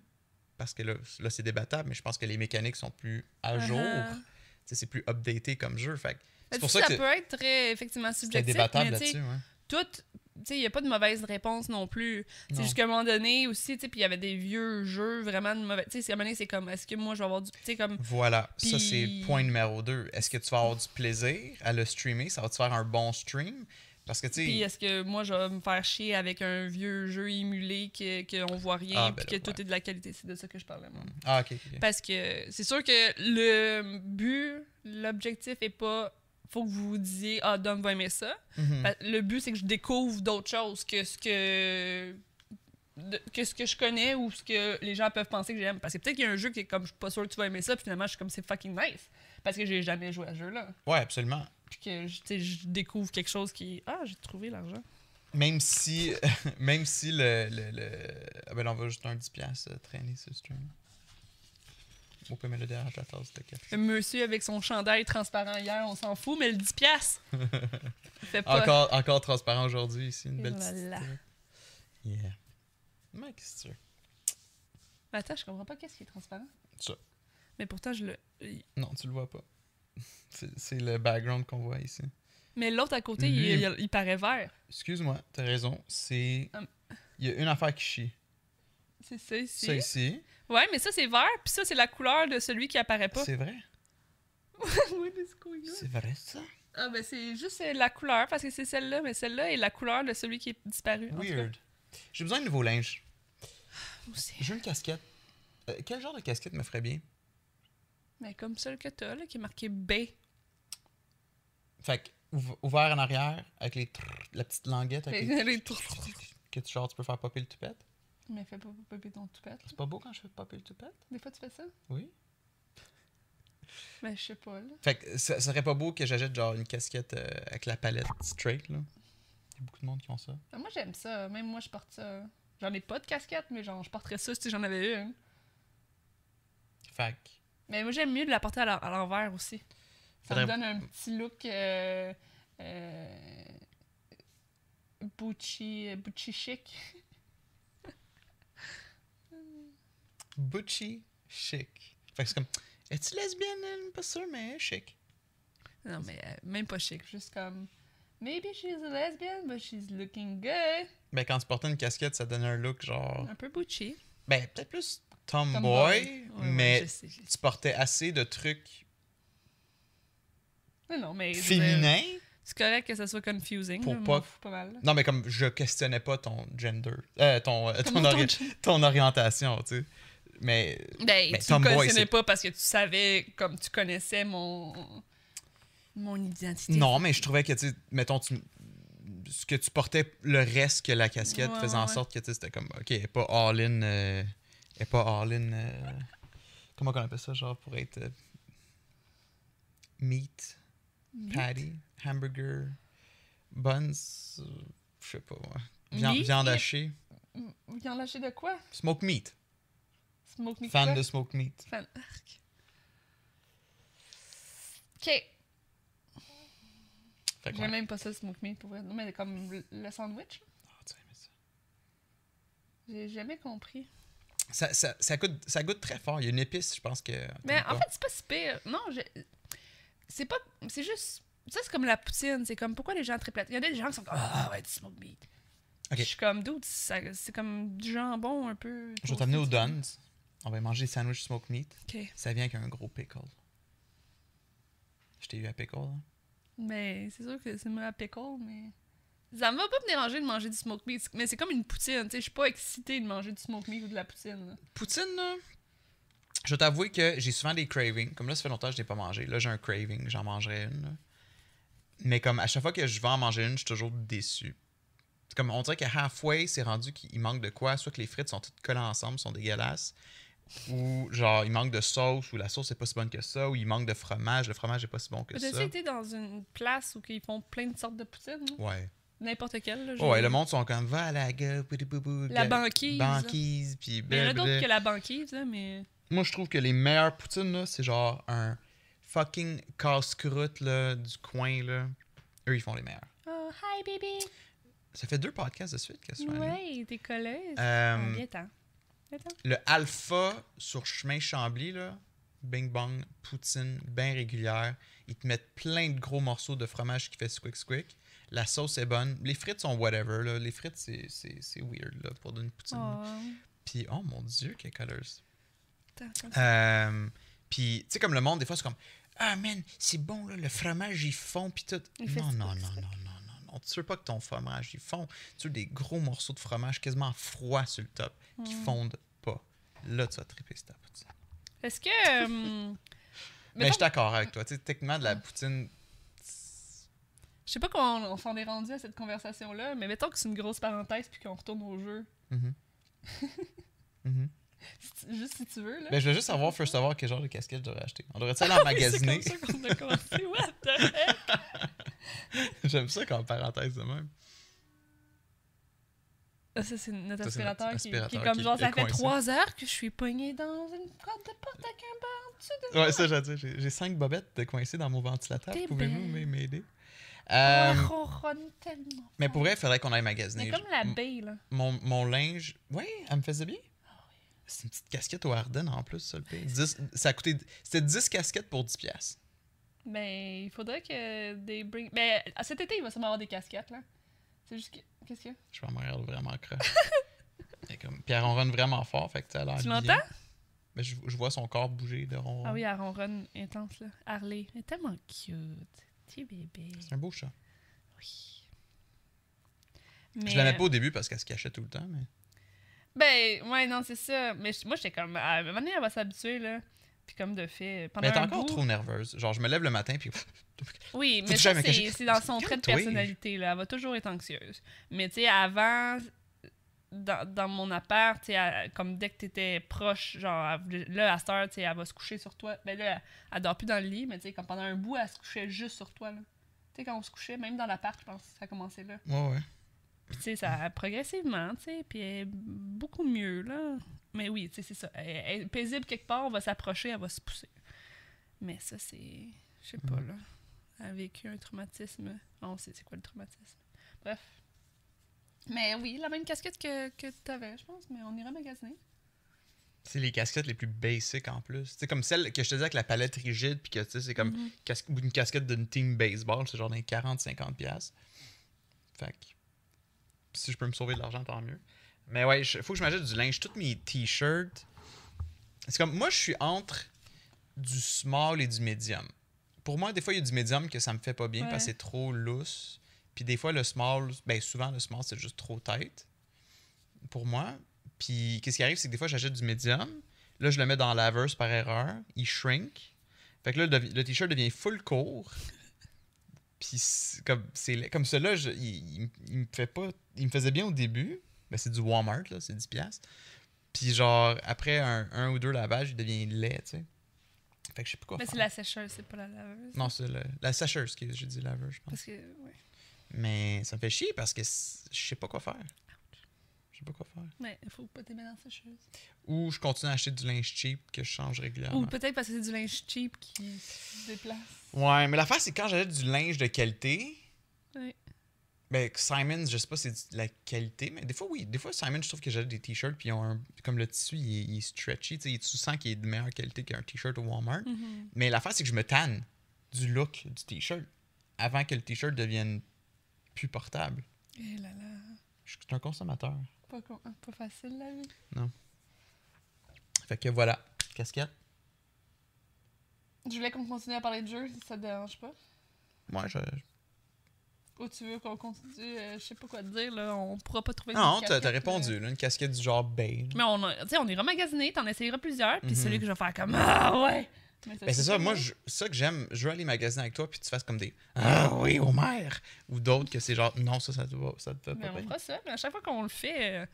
parce que là, là c'est débattable, mais je pense que les mécaniques sont plus à jour. Uh-huh. Tu sais, c'est plus updaté comme jeu. Fait que c'est pour ça, ça que peut être très, effectivement, subjectif. débattable là-dessus. Ouais. tout, tu sais, il n'y a pas de mauvaise réponse non plus. C'est Non. juste qu'à un moment donné aussi, tu sais, puis il y avait des vieux jeux vraiment de mauvais. Tu sais, à un moment donné, c'est comme, est-ce que moi je vais avoir du. Comme. Voilà, ça c'est point numéro 2. Est-ce que tu vas avoir du plaisir à le streamer? Ça va te faire un bon stream? Parce que tu Puis est-ce que moi je vais me faire chier avec un vieux jeu émulé que- qu'on voit rien, Ah, puis ben que tout est de la qualité? C'est de ça que je parlais, moi. ah ok. Parce que c'est sûr que le but, l'objectif est pas. Faut que vous vous disiez, ah, Dom va aimer ça. Mhm. Le but, c'est que je découvre d'autres choses que ce que. de- que ce que je connais ou ce que les gens peuvent penser que j'aime. Parce que peut-être qu'il y a un jeu qui est comme, je suis pas sûr que tu vas aimer ça, puis finalement, je suis comme, c'est fucking nice. Parce que j'ai jamais joué à ce jeu-là. Ouais, absolument. Puis que, je- découvre quelque chose qui. Ah, j'ai trouvé l'argent. Même si, *laughs* même si le, le, le- Ah ben là, on va juste un 10$ piastres, euh, traîner ce stream. On peut mettre le derrière ta tasse de café. Le monsieur avec son chandail transparent hier, on s'en fout, mais le 10$, piastres, *laughs* il fait pas. Encore, encore transparent aujourd'hui ici, une Et belle voilà. petite. euh, Yeah. Mais qu'est-ce que tu veux? Mais Attends, je comprends pas qu'est-ce qui est transparent. Ça. Mais pourtant, je le. Non, tu le vois pas. *laughs* C'est c'est le background qu'on voit ici. Mais l'autre à côté, Lui, il, il- il paraît vert. Excuse-moi, t'as raison. C'est. Hum. Il y a une affaire qui chie. C'est ça ici. Ça ici, Ouais, mais ça, c'est vert, puis ça, c'est la couleur de celui qui apparaît pas. c'est vrai. *laughs* C'est vrai ça. Ah, ben c'est juste euh, la couleur, parce que c'est celle-là, mais celle-là est la couleur de celui qui est disparu. Weird. J'ai besoin de nouveau linge. J'ai une casquette. Euh, quel genre de casquette me ferait bien? Mais comme celle que t'as, là, qui est marquée B. Fait que, ouv- ouvert en arrière, avec les trrr, la petite languette. Avec les *laughs* Les- que tu, genre, tu peux faire popper le toupette. Mais fais pas popper ton toupette. C'est pas beau quand je fais popper le toupette? Des fois, tu fais ça? Oui. Mais je sais pas, là. Fait que ça ça serait pas beau que j'achète genre une casquette euh, avec la palette straight, là. Il y a beaucoup de monde qui ont ça. Ah, moi, j'aime ça. Même moi, je porte ça. J'en ai pas de casquette, mais genre, je porterais ça si j'en avais une. Fait que, Mais moi, j'aime mieux de la porter à l'en- à l'envers aussi. Ça me donne un petit look. Euh, euh, Gucci, Gucci chic. *laughs* Butchy chic. Fait que c'est comme, es-tu lesbienne? Pas sûr, mais chic. Non, mais euh, même pas chic. Juste comme. Maybe she's a lesbian, but she's looking good. Ben, quand tu portais une casquette, ça donnait un look genre. Un peu Gucci. Ben, peut-être plus tomboy, Tomboy. Ouais, ouais, mais je sais, je sais. tu portais assez de trucs Non, non, mais. féminins? C'est correct que ça soit confusing. Pour pas- mal. Non, mais comme je questionnais pas ton gender, euh, ton, euh, ton, ton orientation, tu sais. Mais Ben, Mais tu me connaissais pas parce que tu savais, comme tu connaissais mon. mon identité. non, mais je trouvais que, tu mettons, tu, ce que tu portais, le reste que la casquette Ouais, faisait ouais, en sorte que, tu c'était comme, ok, elle est pas all-in. euh, elle est pas all-in. euh, comment on appelle ça, genre, pour être. euh, meat, patty, hamburger, buns, je sais pas, moi. Viande, viande hachée. Viens lâcher de quoi? Smoke meat. Smoke meat Fan quoi? de smoke meat. Fan. Ok. J'aime ouais. même pas ça, smoke meat, pour vrai. Non, mais comme le- le sandwich. Ah, tu as aimé ça. j'ai jamais compris. Ça, ça, ça, goûte, ça goûte très fort. Il y a une épice, je pense que. Mais en pas. fait, c'est pas si pire. Non, je... c'est pas. C'est juste. Ça, c'est comme la poutine. C'est comme pourquoi les gens très plates. Il y a des gens qui sont comme Ah, ouais, du smoke meat. Ok. Je suis comme, ça- c'est comme du jambon un peu. Je vais t'amener au Duns. On va manger des sandwichs smoke meat. Ça vient avec un gros pickle. Je t'ai eu à pickle, hein? Mais c'est sûr que c'est moi à pickle, mais. Ça me va pas me déranger de manger du smoke meat, mais c'est comme une poutine, tu sais. Je suis pas excitée de manger du smoke meat ou de la poutine. là. Poutine, là, je vais t'avouer que j'ai souvent des cravings. Comme là, ça fait longtemps que je n'ai pas mangé. Là, j'ai un craving, j'en mangerai une. là. Mais comme à chaque fois que je vais en manger une, je suis toujours déçu. Comme, on dirait qu'à halfway, c'est rendu qu'il manque de quoi. Soit que les frites sont toutes collées ensemble, sont dégueulasses. Ou genre, il manque de sauce, ou la sauce n'est pas si bonne que ça. Ou il manque de fromage, le fromage n'est pas si bon que T'as ça. été dans une place où ils font plein de sortes de poutines? Ouais. N'importe quelle, là. Ouais, le monde sont comme, va à la gueule, La banquise. Banquise, puis Mais il y en a d'autres que la banquise, là, mais. Moi, je trouve que les meilleures poutines, là, c'est genre un fucking casse-croûte là, du coin. Là. Eux, ils font les meilleurs. Oh, hi, baby! Ça fait deux podcasts de suite que suis allé. Ouais, t'es collège. Euh, Ah, Viens-t'en. Le Alpha sur chemin Chambly, là, Bing Bong, poutine, bien régulière. Ils te mettent plein de gros morceaux de fromage qui fait squick squick. La sauce est bonne. Les frites sont whatever. Là. Les frites, c'est, c'est, c'est weird là, pour une poutine. Oh. Puis, oh mon dieu, quel colors. Euh, puis, tu sais, comme le monde, des fois, c'est comme Ah, man, c'est bon, là, le fromage, il fond, puis tout. Non, non, non, non, Tu veux pas que ton fromage, il fond. Tu veux des gros morceaux de fromage quasiment froids sur le top, qui Mm. fondent pas. Là, tu vas triper poutine. Est-ce que. euh, *laughs* Mais je suis d'accord avec toi. Tu sais, techniquement, de la poutine. Je sais pas comment on, on s'en est rendu à cette conversation-là, mais mettons que c'est une grosse parenthèse puis qu'on retourne au jeu. Mhm. *laughs* Mhm. Si tu- juste si tu veux, là. Ben, je veux juste savoir, first savoir, quel genre de casquette je devrais acheter. On devrait-tu aller en *laughs* C'est magasiner? comme ça qu'on a commencé. What the heck? *laughs* J'aime ça comme parenthèse de même. Ah, Ça, c'est notre Ça, c'est notre aspirateur, qui, qui aspirateur est comme qui genre, ça fait trois heures que je suis pognée dans une porte de porte avec un banc en dessous de Ouais, ça, j'ai dit. J'ai cinq bobettes de coincées dans mon ventilateur. Pouvez-vous m'aider? Euh... Ronronne tellement. mais pour vrai, il faudrait qu'on aille magasiner. Mais comme la baie, là. Mon, mon linge. Oui, elle me faisait bien. C'est une petite casquette au Ardennes en plus, ça le. 10 ça a coûté. C'était 10 casquettes pour 10$. piastres. Ben, il faudrait que des bring. Ben, à cet été, il va sûrement avoir des casquettes, là. C'est juste que. Qu'est-ce qu'il y a? Je vais me vraiment croche. *laughs* Et comme, puis elle ronronne vraiment fort, fait que ça a l'air Tu l'entends? Mais je, je vois son corps bouger de ronron. Ah oui, elle ronronne intense, là. Harley. Elle est tellement cute. Petit bébé. C'est un beau chat. Oui. Mais, Je l'aimais pas au début parce qu'elle se cachait tout le temps, mais. Ben, ouais, non, c'est ça. Mais je- moi, j'étais comme. À un moment donné, elle va s'habituer, là. Puis comme de fait. Pendant Mais elle est un encore bout- trop nerveuse. Genre, je me lève le matin, puis. *laughs* Oui, mais ça, c'est dans son trait de personnalité, là. Elle va toujours être anxieuse. Mais, tu sais, avant, dans, dans mon appart, tu sais, elle- comme dès que t'étais proche, genre, elle là, à cette heure, tu sais, elle va se coucher sur toi. Ben là, elle, elle dort plus dans le lit, mais tu sais, comme pendant un bout, elle se couchait juste sur toi, là. Tu sais, quand on se couchait, même dans l'appart, je pense, ça a commencé là. Ouais, ouais. Puis, tu sais, ça progressivement, tu sais, puis elle est beaucoup mieux, là. Mais oui, tu sais, c'est ça. Elle, elle est paisible quelque part, on va s'approcher, elle va se pousser. Mais ça, c'est. Je sais pas, là. Elle a vécu un traumatisme. On sait c'est quoi le traumatisme. Bref. Mais oui, la même casquette que, que tu avais, je pense, mais on ira magasiner. C'est les casquettes les plus basic en plus. C'est comme celle que je te disais avec la palette rigide, puis que tu sais, c'est comme Mhm. cas- une casquette d'une team baseball, c'est genre dans 40-50$. piastres. Fait que si je peux me sauver de l'argent, tant mieux. Mais ouais, il faut que je m'achète du linge. Tous mes t-shirts. C'est comme moi, je suis entre du small et du medium. Pour moi, des fois, il y a du medium que ça me fait pas bien Ouais. parce que c'est trop lousse. Puis des fois, le small, ben souvent, le small, c'est juste trop tight. Pour moi. Puis qu'est-ce qui arrive, c'est que des fois, j'achète du medium. Là, je le mets dans la laveuse par erreur. Il shrink. Fait que là, le t-shirt devient full court. Puis c'est comme, c'est comme cela, il, il- il me fait pas. Il me faisait bien au début. Ben, c'est du Walmart, là, c'est 10$. piastres. Puis genre, après un, un ou deux lavages, il devient laid, tu sais. Fait que je sais pas quoi Mais c'est la sécheuse, c'est pas la laveuse. Non, c'est le- la sécheuse que j'ai dit laveuse, je pense. Parce que, ouais. Mais ça me fait chier parce que je sais pas quoi faire. Je sais pas quoi faire. Mais il faut pas t'aimer dans la sécheuse. Ou je continue à acheter du linge cheap que je change régulièrement. Ou peut-être parce que c'est du linge cheap qui se déplace. Ouais, mais l'affaire, c'est quand j'achète du linge de qualité, ben Simon, je sais pas si c'est de la qualité, mais des fois, oui. Des fois, Simon, je trouve que j'achète des t-shirts, puis ils ont un. Comme le tissu, il est, il est stretchy, tu sais, il- tu sens qu'il est de meilleure qualité qu'un t-shirt au Walmart. Mhm. Mais l'affaire, c'est que je me tanne du look du t-shirt avant que le t-shirt devienne plus portable. Eh là là. Je suis un consommateur. Pas, con- pas facile la vie. Fait que voilà, casquette. Je voulais qu'on continue à parler de jeux, si ça te dérange pas. Moi, je. Ou tu veux qu'on continue, euh, je sais pas quoi te dire, là, on pourra pas trouver Non, t'as répondu, euh. là, une casquette du genre beige. Mais on, a- on ira magasiner, t'en essayeras plusieurs, puis Mhm. celui que je vais faire comme Ah ouais! Mais Ben, c'est ça, pas moi, je, ça que j'aime, je veux aller magasiner avec toi, puis tu fasses comme des Ah oui, Homer! Ou d'autres que c'est genre Non, ça, ça te va, ça te fait Mais pas on fera ça, mais à chaque fois qu'on le fait, euh,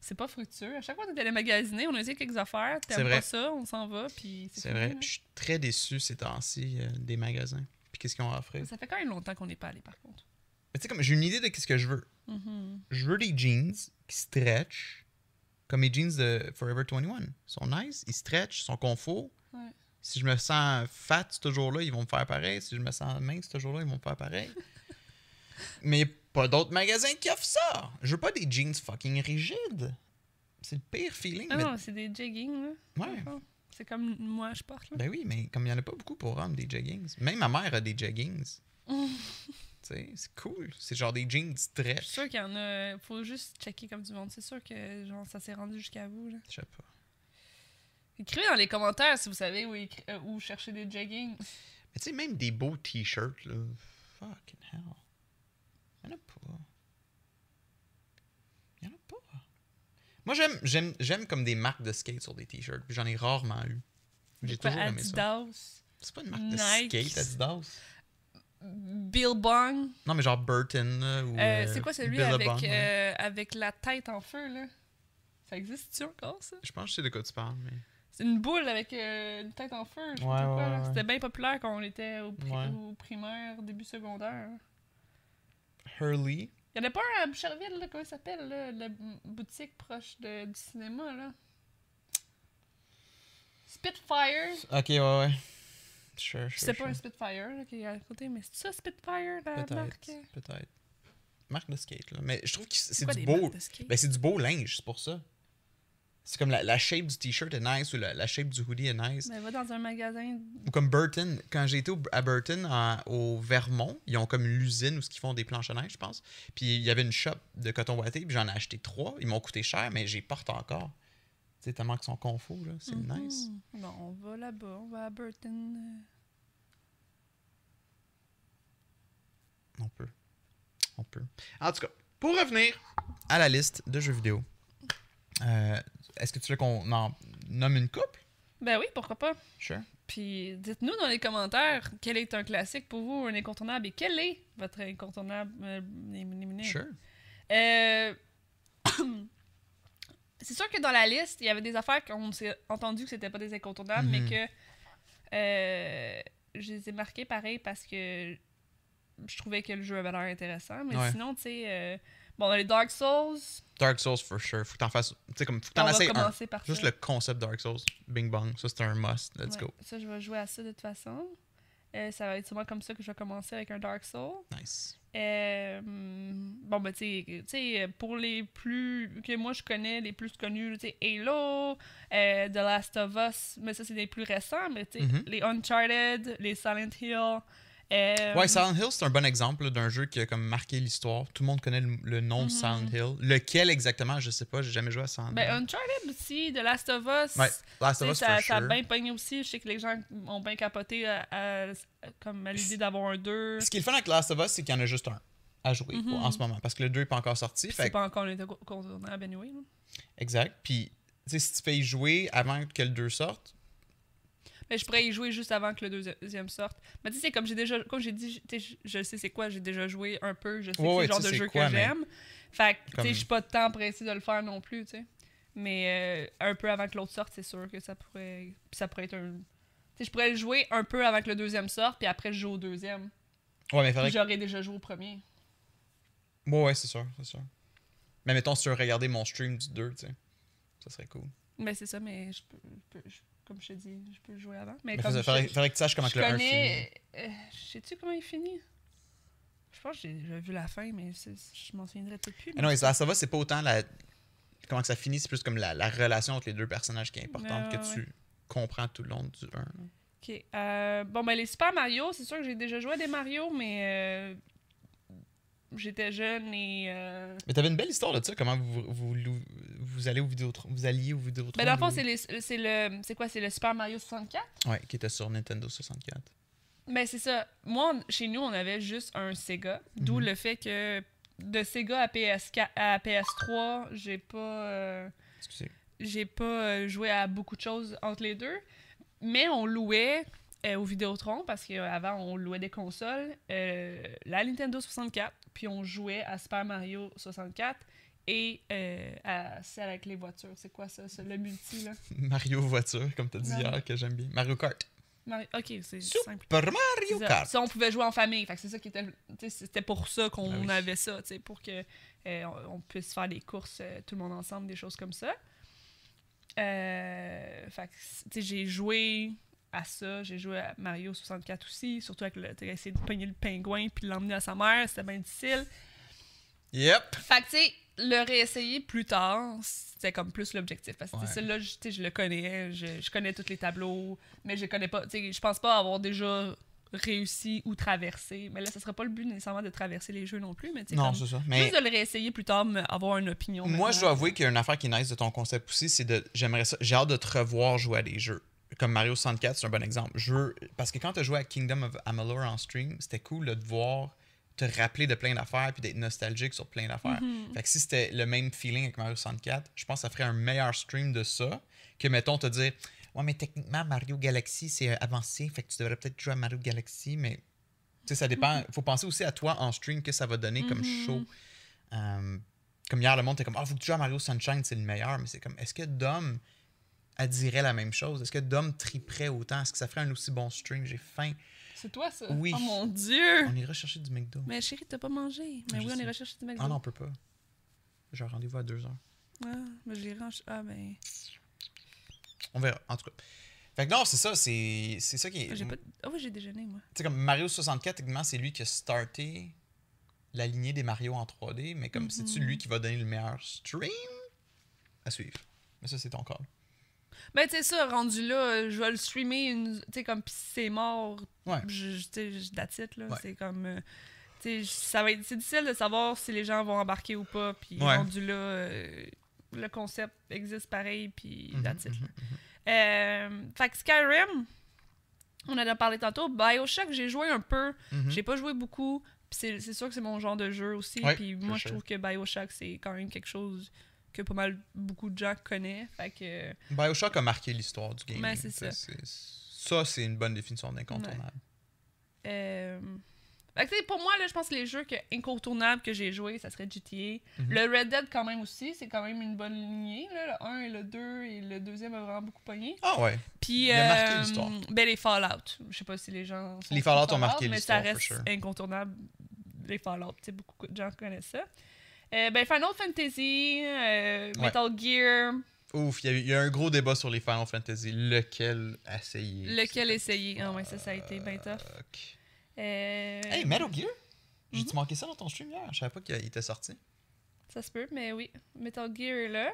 c'est pas fructueux. À chaque fois qu'on est allé magasiner, on a essayé quelques affaires, t'aimes pas ça, on s'en va, puis C'est fini, vrai, je suis très déçu ces temps-ci euh, des magasins. Puis qu'est-ce qu'ils ont offert. Ça fait quand même longtemps qu'on n'est pas allé, par contre. Mais tu sais, comme j'ai une idée de qu'est-ce que je veux. Mhm. Je veux des jeans qui stretch, comme les jeans de Forever 21. Ils sont nice, ils stretch, ils sont confort. Ouais. Si je me sens fat ce jour-là, ils vont me faire pareil. Si je me sens mince ce jour-là, ils vont me faire pareil. *laughs* Mais pas d'autres magasins qui offrent ça. Je veux pas des jeans fucking rigides. C'est le pire feeling. Ah mais- non, c'est des jeggings, là. Ouais. C'est comme moi, je porte, là. Ben oui, mais comme il y en a pas beaucoup pour hommes, des jeggings. Même ma mère a des jeggings. *laughs* tu sais, c'est cool. C'est genre des jeans Je suis stretch. sûre qu'il y en a. Faut juste checker comme du monde. C'est sûr que genre ça s'est rendu jusqu'à vous. Là. Je sais pas. Écrivez dans les commentaires si vous savez où, euh, où chercher des jeggings. Mais tu sais, même des beaux t-shirts, là. Fucking hell. Il y en a pas. Il y en a pas. Moi, j'aime, j'aime, j'aime comme des marques de skate sur des t-shirts. J'en ai rarement eu. J'ai toujours aimé ça. Adidas, C'est pas une marque Nike? de skate, Adidas? Billabong? Non, mais genre Burton, là, ou... Euh, euh, c'est quoi celui avec, ouais. euh, avec la tête en feu, là? Ça existe-tu encore, ça? Je pense que je sais de quoi tu parles, mais... C'est une boule avec euh, une tête en feu, je sais Ouais, pas trop quoi, ouais, là. ouais. C'était bien populaire quand on était au, pri- Ouais. au primaire, début secondaire. Hurley. Il y en a pas un à Boucherville, là, comment il s'appelle, la boutique proche de, du cinéma, là? Spitfire. Ok, ouais, ouais. Sure, sure, C'est pas un Spitfire là, qui est à côté, mais c'est ça Spitfire, la marque? peut-être. Marque de skate, là. Mais je trouve que c'est du beau... Ben, c'est du beau linge, c'est pour ça. C'est comme la, la shape du t-shirt est nice ou la, la shape du hoodie est nice. Ben, va dans un magasin. Ou comme Burton, quand j'ai été au- à Burton, en- au Vermont, ils ont comme l'usine où ils font des planches à neige, je pense. Puis il y avait une shop de coton ouaté, puis j'en ai acheté trois. Ils m'ont coûté cher, mais j'y porte encore. Tu sais, tellement qu'ils sont confos, là. C'est Mhm. nice. Bon, on va là-bas, on va à Burton. On peut. On peut. En tout cas, pour revenir à la liste de jeux vidéo, euh, est-ce que tu veux qu'on en nomme une couple? Ben oui, pourquoi pas. Sure. Puis dites-nous dans les commentaires quel est un classique pour vous, un incontournable, et quel est votre incontournable. euh, éliminé. Sure. Euh, *coughs* c'est sûr que dans la liste, il y avait des affaires qu'on s'est entendu que c'était pas des incontournables, mais que euh, je les ai marquées pareil parce que je trouvais que le jeu avait l'air intéressant. Mais Ouais. sinon, tu sais, euh, bon, les Dark Souls, Dark Souls, for sure. Faut que t'en fasses. Tu sais, comme, faut que t'en essayes un. Juste ça. le concept Dark Souls. Bing bang. Ça, c'est un must. Let's Ouais, go. Ça, je vais jouer à ça de toute façon. Euh, ça va être sûrement comme ça que je vais commencer avec un Dark Soul. Nice. Euh, bon, ben, tu sais- pour les plus. que moi je connais, les plus connus, tu sais, Halo, euh, The Last of Us, mais ça, c'est les plus récents, mais tu sais, Mhm. les Uncharted, les Silent Hill. Euh, Ouais, Silent Hill, c'est un bon exemple d'un jeu qui a comme marqué l'histoire. Tout le monde connaît le, le nom de Mhm. Silent Hill. Lequel exactement, je sais pas, j'ai jamais joué à Silent Ben, Hill. Uncharted aussi, The Last of Us. Ouais, Last of Us, ça, ça a sure. bien pogné aussi. Je sais que les gens ont bien capoté à, à- comme à l'idée d'avoir un 2. Ce qui est le fun avec Last of Us, c'est qu'il y en a juste un à jouer Mhm. en ce moment. Parce que le 2 n'est pas encore sorti. C'est pas encore incontournable anyway. Exact. Puis, si tu fais y jouer avant que le 2 sorte, Mais je pourrais y jouer juste avant que le deuxi- deuxième sorte. Mais tu sais, c'est comme j'ai déjà, comme j'ai dit, je, sais c'est quoi, j'ai déjà joué un peu, je sais Ouais, que c'est le genre de jeu quoi, que mais- j'aime. Fait que, tu sais, je suis pas de temps pressé de le faire non plus, tu sais. Mais euh, un peu avant que l'autre sorte, c'est sûr que ça pourrait, ça pourrait être un. Tu sais, je pourrais le jouer un peu avant que le deuxième sorte, puis après je joue au deuxième. ouais, mais faudrait j'aurais déjà joué au premier. Ouais, ouais, c'est sûr, c'est sûr. Mais mettons, si tu veux regarder mon stream du 2, tu sais, ça serait cool. Mais c'est ça, mais je peux, je peux- je- comme je te dis, je peux le jouer avant. Mais, Mais comme faudrait, je- faudrait- que tu saches comment je le 1 finit. connais. euh, Sais-tu comment il finit? Je pense que j'ai vu la fin, mais je m'en souviendrai tout plus. Mais non, Last of Us, c'est pas autant la... comment que ça finit, c'est plus comme la, la relation entre les deux personnages qui est importante que ouais, tu comprends tout le long du 1. Ok. euh, bon, ben les Super Mario, c'est sûr que j'ai déjà joué à des Mario, mais euh, j'étais jeune et. euh, Mais t'avais une belle histoire de ça, comment vous, vous, vous, vous allez au Vidéotron, vous alliez au Vidéotron. Ben, dans le fond, c'est le. C'est quoi C'est le Super Mario 64 Ouais, qui était sur Nintendo 64. Ben, c'est ça. Moi, on- chez nous, on avait juste un Sega. D'où Mhm. le fait que de Sega à, PS4, à PS3, j'ai pas. euh, Excusez. j'ai pas euh, joué à beaucoup de choses entre les deux, mais on louait euh, au Vidéotron parce qu'avant on louait des consoles, euh, la Nintendo 64, puis on jouait à Super Mario 64 et euh, à celle avec les voitures. C'est quoi ça, ça, le multi là? *laughs* Mario Voiture, comme t'as dit Mario- hier, que j'aime bien. Mario Kart. Mario- Ok, c'est simple. Super Mario ça. Kart. Ça, on pouvait jouer en famille. Fait que c'est ça qui était. C'était pour ça qu'on Ah oui. avait ça, pour que euh, on, puisse faire des courses euh, tout le monde ensemble, des choses comme ça. Euh, fait j'ai joué à ça. J'ai joué à Mario 64 aussi, surtout avec le. Essayer de pogner le pingouin puis de l'emmener à sa mère, c'était bien difficile. Yep. Fait que, tu sais, le réessayer plus tard, c'était comme plus l'objectif. Parce que, Ouais. celui-là, je- le connais, je, je connais tous les tableaux, mais je connais pas, tu sais, je pense pas avoir déjà réussi ou traversé. Mais là, ce serait pas le but nécessairement de traverser les jeux non plus, mais tu sais. Mais juste de le réessayer plus tard, avoir une opinion. moi, je dois avouer qu'il y a une affaire qui est nice de ton concept aussi, c'est de. J'aimerais ça. J'ai hâte de te revoir jouer à des jeux. Comme Mario 64, c'est un bon exemple. Je veux- Parce que quand tu as joué à Kingdom of Amalur en stream, c'était cool là, de voir te rappeler de plein d'affaires puis d'être nostalgique sur plein d'affaires. Mhm. Fait que si c'était le même feeling avec Mario 64, je pense que ça ferait un meilleur stream de ça que, mettons, te dire Ouais, mais techniquement, Mario Galaxy, c'est euh, avancé, fait que tu devrais peut-être jouer à Mario Galaxy, mais. Tu sais, ça dépend. faut penser aussi à toi en stream, que ça va donner comme Mhm. show. Euh, comme hier, le monde était comme Ah, faut que tu joues à Mario Sunshine, c'est le meilleur. Mais c'est comme Est-ce que Dom elle dirait la même chose? Est-ce que Dom triperait autant? Est-ce que ça ferait un aussi bon stream J'ai faim. C'est toi, ça? Oui. Oh mon Dieu! On ira chercher du McDo. Mais chérie, t'as pas mangé. Mais Je oui, on sais. ira chercher du McDo. Ah non, on peut pas. J'ai un rendez-vous à 2 heures. Ah, mais j'irai en... Ah, ben... On verra, en tout cas. Fait que non, c'est ça, c'est c'est ça qui est. J'ai Tu pas... Ah oui, j'ai déjeuné, moi. sais, comme Mario 64, techniquement, c'est lui qui a starté la lignée des Mario en 3D, mais comme c'est-tu Mhm. lui qui va donner le meilleur stream? À suivre? Mais ça, c'est ton call. Ben, tu sais, ça, rendu là, euh, je vais le streamer, une- tu sais, comme pis si c'est mort, Ouais. je, tu sais, it, là. Ouais. C'est comme. euh, tu sais, ça va être. C'est difficile de savoir si les gens vont embarquer ou pas, puis Ouais. rendu là, euh, le concept existe pareil, puis that's it. mhm, là. Euh, fait que Skyrim, on en a parlé tantôt. Bioshock, j'ai joué un peu. Mhm. J'ai pas joué beaucoup. Puis c'est sûr que c'est mon genre de jeu aussi. Puis moi, je trouve que Bioshock, c'est quand même quelque chose que pas mal beaucoup de gens connaissent. Fait que. Bioshock a marqué l'histoire du game. Ben, c'est ça. Ça, c'est une bonne définition d'incontournable. euh, Fait que, pour moi, là, je pense que les jeux que, incontournables que j'ai joués, ça serait GTA. Mhm. Le Red Dead, quand même aussi, c'est quand même une bonne lignée. Là. Le 1 et le 2 et le deuxième a vraiment beaucoup pogné. Ah ouais. Puis, Il a marqué euh, l'histoire. ben, les Fallout. Je sais pas si les gens. sont Les Fallout ont marqué mais ça l'histoire, reste sure. incontournable. Les Fallout. Tu sais, beaucoup de gens connaissent ça. Euh, ben, Final Fantasy, euh, Ouais. Metal Gear, Ouf, il y, a eu- il y a un gros débat sur les Final Fantasy. Lequel essayer? Lequel essayer? Ah ouais, ça, ça a été bien tough. Euh, Hey, Metal Gear? Mhm. J'ai-tu manqué ça dans ton stream hier? Je savais pas qu'il était sorti. Ça se peut, mais oui. Metal Gear est là.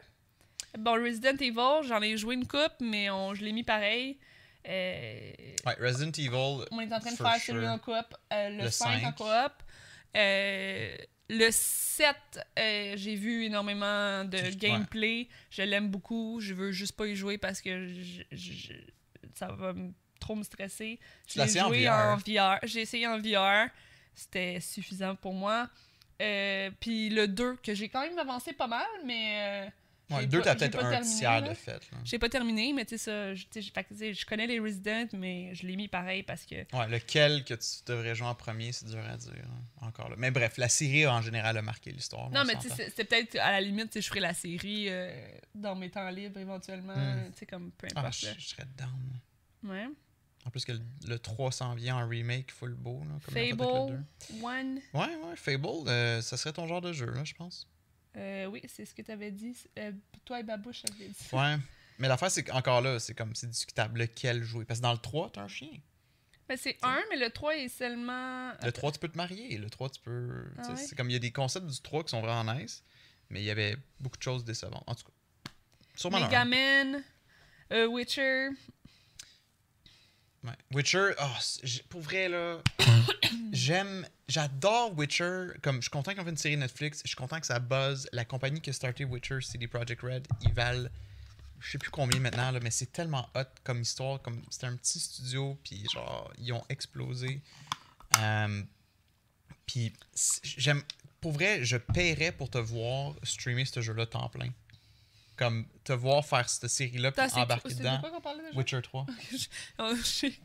Bon, Resident Evil, j'en ai joué une coupe, mais on, je l'ai mis pareil. Euh, Ouais, Resident Evil. on est en train de faire sure. celui en coop. euh, le, Le 5, en coop. Euh, le 7, euh, j'ai vu énormément de ouais. gameplay. Je l'aime beaucoup. Je veux juste pas y jouer parce que je- je- je- ça va trop me stresser. J'ai essayé en joué VR. en VR. J'ai essayé en VR. C'était suffisant pour moi. Euh, Puis le 2, que j'ai quand même avancé pas mal, mais... Ouais, j'ai le 2, pas- t'as peut-être un terminé, tiers de fait. j'ai pas terminé, mais tu sais, ça, je, connais les Resident, mais je l'ai mis pareil parce que. Ouais, lequel que tu devrais jouer en premier, c'est dur à dire. hein, Encore là. Mais bref, la série en général a marqué l'histoire. Non, on mais tu sais, c'était peut-être à la limite, je ferais la série euh, dans mes temps libres éventuellement, Hmm. tu sais, comme peu Ah, importe. je, là. je serais down. Ouais. En plus que le, le 3 s'en vient en remake full beau. Là, comme Fable, 2. One. Ouais, ouais, Fable, euh, ça serait ton genre de jeu, là, je pense. Euh, oui, c'est ce que tu avais dit. Euh, toi et Babouche avaient dit. Ouais. Mais l'affaire, c'est qu'encore là, c'est comme, c'est discutable lequel jouer. Parce que dans le 3, t'as un chien. Mais c'est un, mais le 3 est seulement. Le 3, tu peux te marier. Le 3, tu peux. Ah ouais? C'est comme il y a des concepts du 3 qui sont vraiment nice, mais il y avait beaucoup de choses décevantes. En tout cas, sûrement. Megaman, euh, Witcher. Ouais. Witcher, oh, pour vrai, là, *coughs* j'aime, j'adore Witcher. Comme, je suis content qu'on fait une série Netflix. Je suis content que ça buzz. La compagnie qui a starté Witcher, CD Projekt Red, ils valent, je sais plus combien maintenant, là, mais c'est tellement hot comme histoire. Comme, c'était un petit studio, puis genre, ils ont explosé. Euh, puis, j'aime, pour vrai, je paierais pour te voir streamer ce jeu-là temps plein. Comme, te voir faire cette série-là, puis embarquer de dedans. déjà? Witcher 3. *laughs* Oh,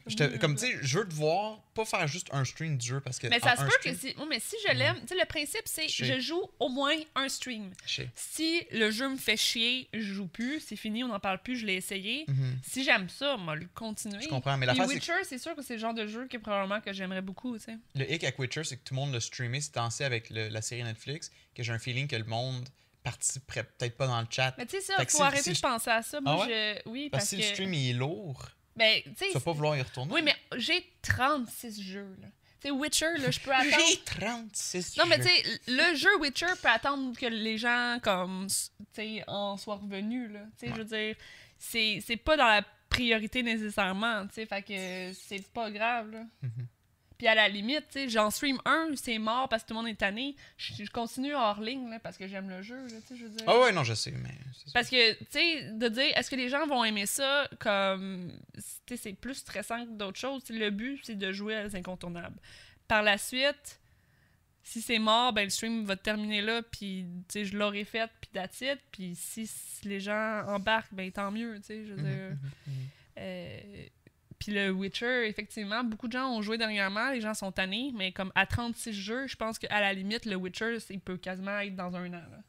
je te- comme tu sais, je veux te voir, pas faire juste un stream du jeu parce que. Mais ça se peut que si. moi, mais si je l'aime, tu sais, le principe, c'est Je joue au moins un stream. Si le jeu me fait chier, je joue plus, c'est fini, on n'en parle plus, je l'ai essayé. Mhm. Si j'aime ça, on va le continuer. Je comprends, mais c'est que Witcher, c'est sûr que c'est le genre de jeu que probablement que j'aimerais beaucoup, tu sais. le hic avec Witcher, c'est que tout le monde l'a streamé, c'est dansé avec le- la série Netflix, que j'ai un feeling que le monde participerait peut-être pas dans le chat. Mais tu sais, ça, faut si- arrêter si de je- penser à ça. Moi, Ah je. Oui, parce parce, que si le stream il est lourd, Ben, tu vas pas vouloir y retourner. Oui, mais j'ai 36 jeux, là. Tu sais, Witcher, là, je peux *laughs* attendre. J'ai 36 Non, mais tu sais, le jeu Witcher peut attendre que les gens, comme, tu sais, en soient revenus, là. Tu sais, je veux dire, c'est pas dans la priorité nécessairement, tu sais, fait que c'est pas grave, là. Mhm. Puis à la limite, tu sais, j'en stream un, c'est mort parce que tout le monde est tanné. Je, je continue hors ligne, là, parce que j'aime le jeu, là, tu sais, je veux dire. Ah ouais, non, je sais, mais. Parce que, tu sais, de dire, est-ce que les gens vont aimer ça comme. Tu sais, c'est plus stressant que d'autres choses? Le but, c'est de jouer à les incontournables. Par la suite, si c'est mort, ben le stream va terminer là, puis, tu sais, je l'aurai fait, puis it. Puis si, si les gens embarquent, ben tant mieux, tu sais, je veux Mhm, dire. mhm, mhm. Euh, puis le Witcher, effectivement, beaucoup de gens ont joué dernièrement, les gens sont tannés, mais comme à 36 jeux, je pense qu'à la limite, le Witcher, il peut quasiment être dans un an. Là.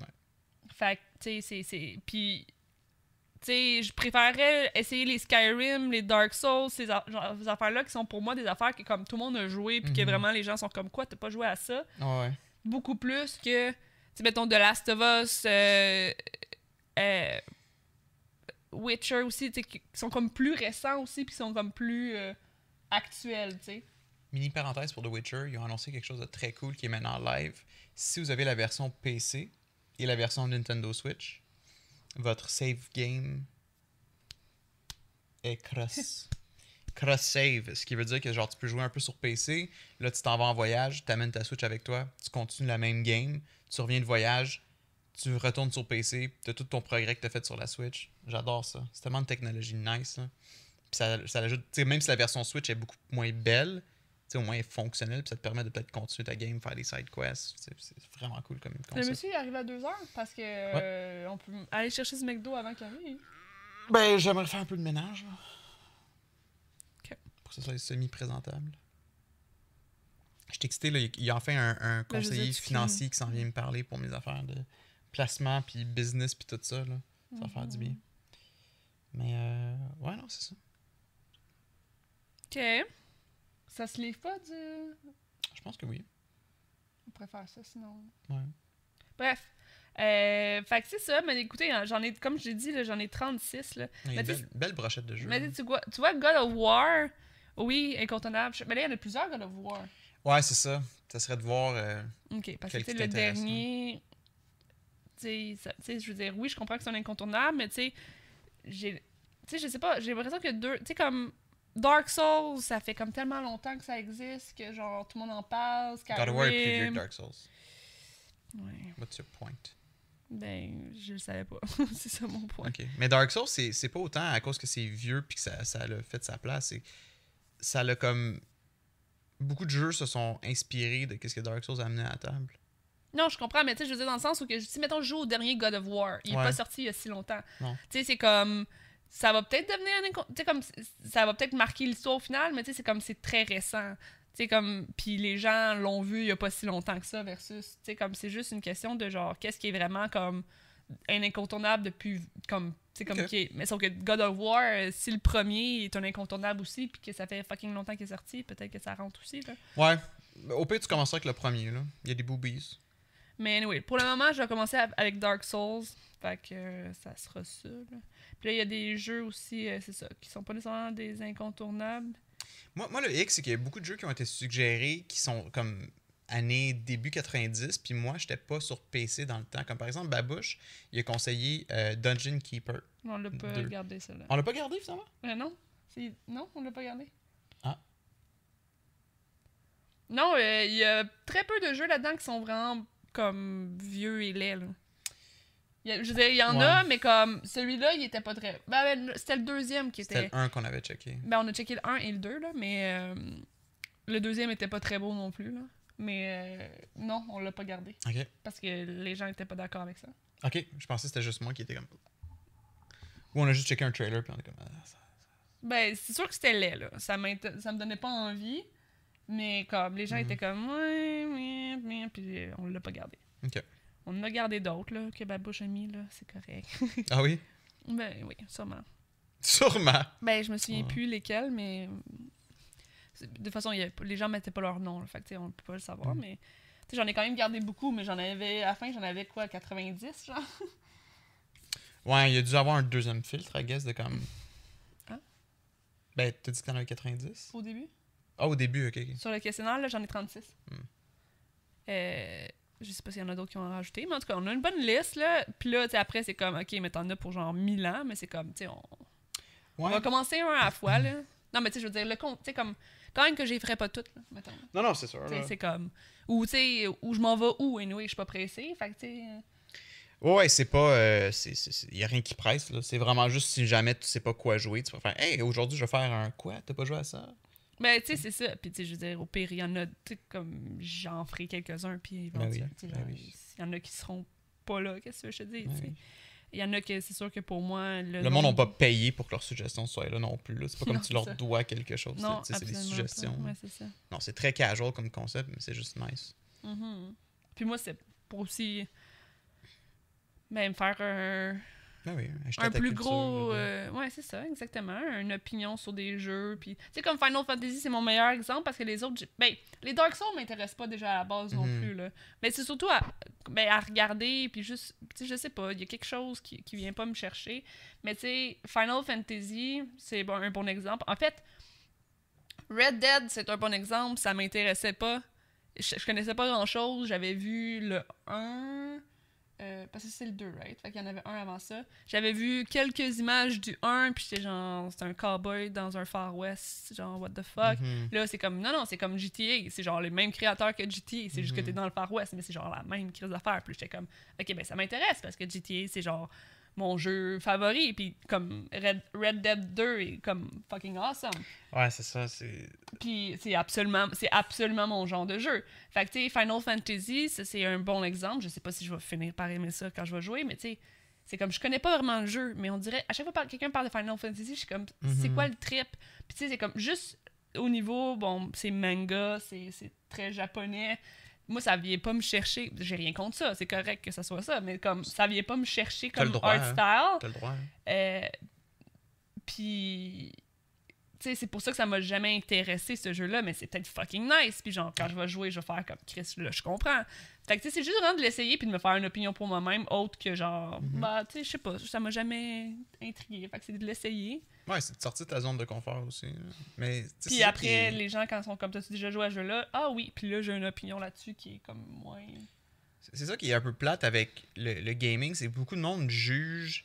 Ouais. Fait que, tu sais, c'est- c'est. Puis, tu sais, je préférerais essayer les Skyrim, les Dark Souls, ces, affaires-là qui sont pour moi des affaires que comme tout le monde a joué, puis que Mhm. vraiment les gens sont comme quoi, t'as pas joué à ça? Ouais. beaucoup plus que, tu sais, mettons, The Last of Us, euh, euh, Witcher aussi, qui sont comme plus récents aussi, puis qui sont comme plus euh, actuels, tu sais. Mini parenthèse pour The Witcher, ils ont annoncé quelque chose de très cool qui est maintenant live. Si vous avez la version PC et la version Nintendo Switch, votre save game est cross. *laughs* cross save, ce qui veut dire que genre tu peux jouer un peu sur PC, là tu t'en vas en voyage, tu amènes ta Switch avec toi, tu continues la même game, tu reviens de voyage, tu retournes sur PC, tu as tout ton progrès que tu as fait sur la Switch. J'adore ça. C'est tellement de technologie nice. Là. Puis ça, ça sais, même si la version Switch est beaucoup moins belle, au moins elle est fonctionnelle, puis ça te permet de peut-être continuer ta game, faire des side quests. C'est vraiment cool comme Le concept. monsieur il arrive à 2 heures parce que euh, on peut aller chercher ce McDo avant qu'il arrive. Ben, j'aimerais faire un peu de ménage. là. Ok. Pour que ce soit semi-présentable. Je t'ai excité, là, il y a enfin un, un Ben, conseiller financier qui s'en vient me parler pour mes affaires de placement, puis business, puis tout ça. Là. Ça va faire du bien. Mais, euh, ouais, non, c'est ça. Ok. Ça se livre pas du. Je pense que oui. On préfère ça sinon. Ouais. Bref. Euh, fait que c'est ça, mais écoutez, hein, j'en ai, comme je l'ai dit, j'en ai 36. Là. Il y a Mais une belle, belle brochette de jeux. Mais là. tu vois, tu vois, God of War, oui, incontournable. Mais là, il y en a plusieurs God of War. Ouais, c'est ça. Ça serait de voir. euh, Ok, parce que qui le dernier. Tu sais, je veux dire, oui, je comprends que c'est un incontournable, mais tu sais, j'ai. Tu sais, je sais pas, j'ai l'impression que deux. Tu sais, comme. Dark Souls, ça fait comme tellement longtemps que ça existe que genre tout le monde en parle. God of War est plus vieux que Dark Souls. Ouais, What's your point? ben, je le savais pas. *laughs* c'est ça mon point. Ok. Mais Dark Souls, c'est pas autant à cause que c'est vieux puis que ça, ça l'a fait de sa place. Ça l'a comme. Beaucoup de jeux se sont inspirés de ce que Dark Souls a amené à la table. Non, je comprends, mais tu sais, je veux dire dans le sens où que si mettons je joue au dernier God of War, il est Ouais. pas sorti il y a si longtemps. Tu sais, c'est comme ça va peut-être devenir un tu sais comme ça va peut-être marquer l'histoire au final, mais tu sais c'est comme c'est très récent. Tu sais comme puis les gens l'ont vu il y a pas si longtemps que ça versus tu sais comme c'est juste une question de genre qu'est-ce qui est vraiment comme un incontournable depuis comme tu sais comme est- mais sauf que God of War euh, si le premier est un incontournable aussi puis que ça fait fucking longtemps qu'il est sorti, peut-être que ça rentre aussi là. Ouais. Au pire, tu commences avec le premier. Là. Il y a des boobies. Mais anyway, pour le moment, je vais commencer avec Dark Souls. Fait que euh, ça sera ça. Là. Puis là, il y a des jeux aussi, euh, c'est ça, qui sont pas nécessairement des incontournables. Moi, moi, le X, c'est qu'il y a beaucoup de jeux qui ont été suggérés qui sont comme année début 90, puis moi, j'étais pas sur PC dans le temps. Comme par exemple, Babouche, il a conseillé euh, Dungeon Keeper. On l'a pas Deux. regardé, ça là. On l'a pas gardé finalement? Non? Non, on l'a pas regardé. Ah. Non, il y a très peu de jeux là-dedans qui sont vraiment comme vieux et laids. Là. A- je veux dire, il y en Ouais. a, mais comme celui-là, il était pas très. Ben, ben, c'était le deuxième qui C'était était. le 1 qu'on avait checké. Ben, on a checké le 1 et le 2, là, mais euh, le deuxième était pas très beau non plus. Là. Mais euh, non, on l'a pas gardé. Ok. Parce que les gens étaient pas d'accord avec ça. Ok, je pensais que c'était juste moi qui était comme. Ou on a juste checké un trailer, puis on est comme. ah, Ben, c'est sûr que c'était laid, là. Ça, ça me donnait pas envie. Mais comme, les gens Mhm. étaient comme, ouais, ouais, ouais, puis euh, on l'a pas gardé. On en a gardé d'autres, là, que Babouche a mis, là, c'est correct. Ah oui? *laughs* ben oui, sûrement. Sûrement. Ben, je me souviens plus lesquels, mais. De toute façon, y a- les gens mettaient pas leur nom, là, fait que, on peut pas le savoir, Mhm. mais. Tu sais, j'en ai quand même gardé beaucoup, mais j'en avais. À la fin, j'en avais quoi, 90, genre? *laughs* Ouais, il a dû avoir un deuxième filtre, I guess, de comme. Hein? Ben, t'as dit que t'en avais 90? Au début? Ah, au début, ok. ok. Sur le questionnaire, là, j'en ai 36. Hmm. Euh, je sais pas s'il y en a d'autres qui ont rajouté, mais en tout cas, on a une bonne liste, là. Puis là, tu sais, après, c'est comme, OK, mais t'en as pour genre 1000 ans, mais c'est comme, tu sais, on, on Ouais. va commencer un à la fois, là. Non, mais tu sais, je veux dire, le compte, tu sais, comme, quand même que j'y ferais pas toutes, là, mettons. Non, non, c'est sûr. Tu sais, là. c'est comme, ou tu sais, où je m'en vais où, anyway, je suis pas pressée, fait que tu sais... Ouais, ouais, c'est pas. euh, c'est- c'est- c'est- y a rien qui presse, là. C'est vraiment juste si jamais tu sais pas quoi jouer, tu vas faire Hey, aujourd'hui, je vais faire un quoi? T'as pas joué à ça? Ben, tu sais, c'est ça. Puis, tu sais, je veux dire, au pire, il y en a, tu sais, comme, j'en ferai quelques-uns, puis Ben oui, éventuellement, ben genre, oui. il y en a qui seront pas là, qu'est-ce que je te dis, Ben oui. Il y en a que c'est sûr que pour moi, le, Le monde n'a pas payé pour que leurs suggestions soient là non plus. là. C'est pas comme Non, tu leur ça. dois quelque chose. C'est- des suggestions. Ouais, ça. Non, c'est très casual comme concept, mais c'est juste nice. Mhm. Puis moi, c'est pour aussi ben, me faire un, Ah oui, un plus culture, gros. euh, ouais, c'est ça, exactement. Une opinion sur des jeux. Puis, tu sais, comme Final Fantasy, c'est mon meilleur exemple parce que les autres. Ben, les Dark Souls m'intéressent pas déjà à la base non Mhm. plus, là. Mais c'est surtout à, ben, à regarder, puis juste. Tu sais, je sais pas, il y a quelque chose qui, qui vient pas me chercher. Mais, tu sais, Final Fantasy, c'est bon, un bon exemple. En fait, Red Dead, c'est un bon exemple. Ça m'intéressait pas. Je, je connaissais pas grand chose. J'avais vu le 1. Euh, parce que c'est le 2, right? Fait qu'il y en avait un avant ça. J'avais vu quelques images du 1, puis j'étais genre, c'est un cowboy dans un Far West, genre, what the fuck? Mhm. Là, c'est comme, non, non, c'est comme GTA. C'est genre les mêmes créateurs que GTA. C'est juste que Mhm. t'es dans le Far West, mais c'est genre la même crise d'affaires. Puis j'étais comme, ok, ben ça m'intéresse parce que GTA, c'est genre mon jeu favori. Puis comme Red, Red Dead 2 est comme fucking awesome. Ouais, c'est ça. C'est. Puis c'est absolument, c'est absolument mon genre de jeu. Fait que, tu sais, Final Fantasy, ça, c'est un bon exemple. Je sais pas si je vais finir par aimer ça quand je vais jouer, mais tu sais, c'est comme, je connais pas vraiment le jeu, mais on dirait, à chaque fois que quelqu'un parle de Final Fantasy, je suis comme, c'est Mhm. quoi le trip? Puis tu sais, c'est comme, juste au niveau, bon, c'est manga, c'est c'est très japonais. Moi, ça vient pas me chercher. J'ai rien contre ça, c'est correct que ça soit ça, mais comme, ça vient pas me chercher comme droit, art hein. style. T'as le droit. hein. Euh, puis, c'est pour ça que ça m'a jamais intéressé ce jeu-là, mais c'est peut-être fucking nice. Puis, genre, quand je vais jouer, je vais faire comme Chris, là, je comprends. Fait que, tu sais, c'est juste vraiment de l'essayer puis de me faire une opinion pour moi-même, autre que genre, Mhm. bah, tu sais, je sais pas, ça m'a jamais intrigué. Fait que c'est de l'essayer. Ouais, c'est de sortir de ta zone de confort aussi. Mais. tu sais, c'est Puis après, les gens, quand ils sont comme, t'as-tu déjà joué à ce jeu-là? Ah oui, puis là, j'ai une opinion là-dessus qui est comme moins. C'est ça qui est un peu plate avec le, le gaming, c'est que beaucoup de monde juge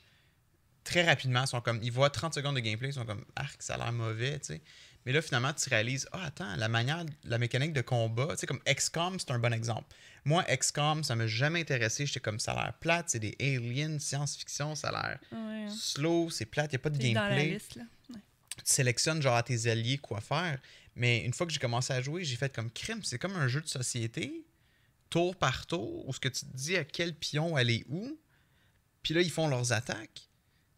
très rapidement. Ils sont comme, ils voient 30 secondes de gameplay, ils sont comme, ah, ça a l'air mauvais, tu sais. Mais là, finalement, tu réalises, ah, attends, la manière, la mécanique de combat, tu sais, comme XCOM, c'est un bon exemple. Moi, XCOM, ça m'a jamais intéressé. J'étais comme, ça a l'air plate, c'est des aliens, science-fiction, ça a l'air Ouais. slow, c'est plate, il n'y a pas de C'est dans la gameplay. liste, là. tu sélectionnes genre à tes alliés quoi faire. Mais une fois que j'ai commencé à jouer, j'ai fait comme crime. C'est comme un jeu de société, tour par tour, où ce que tu te dis à quel pion aller où. Puis là, ils font leurs attaques.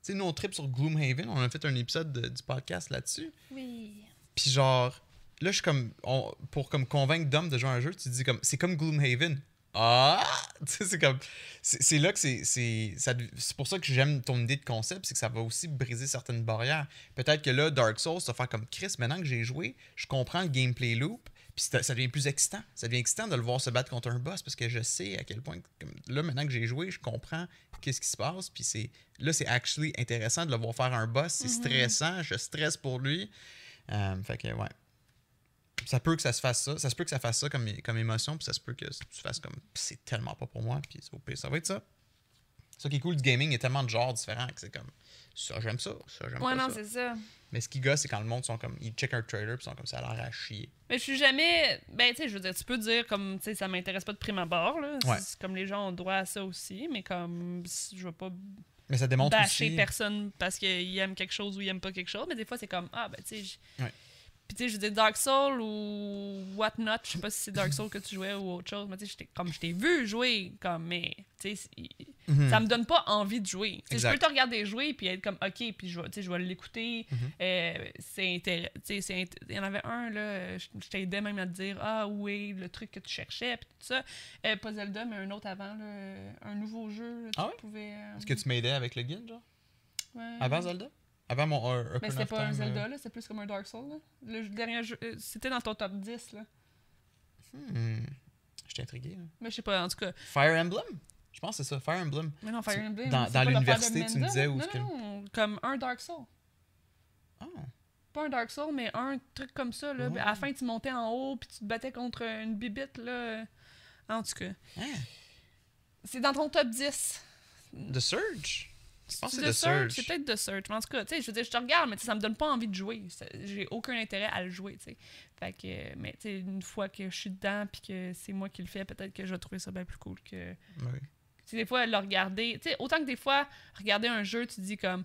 Tu sais, nous, on trip sur Gloomhaven. On a fait un épisode de- du podcast là-dessus. Oui. Puis genre, là, je suis comme. on- pour comme convaincre Dom de jouer à un jeu, tu te dis comme. C'est comme Gloomhaven. Ah! *laughs* Tu sais, c'est comme. C'est là que c'est. C'est pour ça que j'aime ton idée de concept, c'est que ça va aussi briser certaines barrières. Peut-être que là, Dark Souls, ça va faire comme Chris, maintenant que j'ai joué, je comprends le gameplay loop, puis ça ça devient plus excitant. Ça devient excitant de le voir se battre contre un boss parce que je sais à quel point. Comme, là, maintenant que j'ai joué, je comprends qu'est-ce qui se passe, puis c'est. Là, c'est actually intéressant de le voir faire un boss. C'est Mhm. stressant, je stresse pour lui. Euh, fait que, ouais. Ça peut que ça se fasse ça. Ça se peut que ça fasse ça comme, comme émotion, puis ça se peut que tu fasses comme c'est tellement pas pour moi, puis au pire, ça va être ça. Ça qui est cool du gaming, il y a tellement de genres différents que c'est comme ça, j'aime ça, ça, j'aime Ouais, pas non, ça. c'est ça. Mais ce qui gosse, c'est quand le monde sont comme ils checkent un trailer, puis sont comme ça a l'air à chier. Mais je suis jamais. Ben, tu sais, je veux dire, tu peux dire comme, tu sais, ça m'intéresse pas de prime abord, là. Ouais. Comme les gens ont droit à ça aussi, mais comme, je veux pas Mais ça démontre bâcher aussi. personne parce qu'ils aiment quelque chose ou ils aiment pas quelque chose, mais des fois, c'est comme, ah, ben, tu sais. Ouais. Puis, tu sais, je dire, Dark Soul ou Whatnot, je sais pas si c'est Dark Soul que tu jouais ou autre chose, mais tu sais, comme je t'ai vu jouer, comme, mais, tu sais, Mhm. ça me donne pas envie de jouer. Tu je peux te regarder jouer puis être comme OK, puis je vais, je l'écouter. Euh, c'est intéressant. Il y en avait un, là, je, je t'aidais même à te dire Ah oui, le truc que tu cherchais, puis tout ça. Euh, pas Zelda, mais un autre avant, là, un nouveau jeu. là, tu Ah ouais? pouvais. euh, Est-ce que tu m'aidais avec le guide, genre? Avant Zelda? Avant mon euh, Mais c'était pas un Zelda, là, c'est plus comme un Dark Souls. Là. Le dernier jeu, euh, c'était dans ton top 10. Là. hmm. J'étais intrigué. là. Mais je sais pas, en tout cas. Fire Emblem? Je pense que c'est ça, Fire Emblem. Mais non, Fire Emblem. dans- l'université, tu me disais où Non, que- non, comme un Dark Soul. Ah. pas un Dark Soul, mais un truc comme ça. Là. Ouais. À la fin, tu montais en haut, puis tu te battais contre une bibite. Là. En tout cas. Hein? C'est dans ton top 10. The Surge? Je pense que c'est The The Surge. C'est peut-être The Surge. Mais en tout cas, tu sais, je veux dire, je te regarde, mais ça me donne pas envie de jouer. J'ai aucun intérêt à le jouer, tu sais. Fait que, mais tu sais, une fois que je suis dedans, puis que c'est moi qui le fais, peut-être que je vais trouver ça bien plus cool que. Oui. Tu sais, des fois, le regarder. Tu sais, autant que des fois, regarder un jeu, tu te dis comme.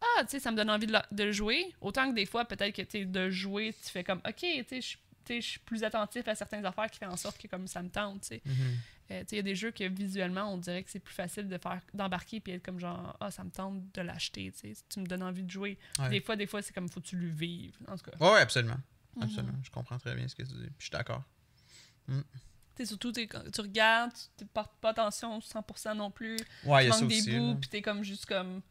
Ah, tu sais, ça me donne envie de, le- de jouer. Autant que des fois, peut-être que, tu sais, de jouer, tu fais comme. Ok, tu sais, je tu sais, je suis plus attentif à certaines affaires qui font en sorte que comme ça me tente, tu sais. Mhm. Euh, tu sais, il y a des jeux que visuellement, on dirait que c'est plus facile de faire d'embarquer puis être comme genre ah ça me tente de l'acheter, tu sais, tu me donnes envie de jouer. Ouais. Des fois, des fois c'est comme faut que tu le vives. En tout cas, Ouais, ouais, absolument. Mhm. Absolument. Je comprends très bien ce que tu dis. Je suis d'accord. tu sais, surtout t'es- tu regardes, tu te portes pas attention 100% non plus. Ouais, tu manques des aussi. bouts puis t'es comme juste comme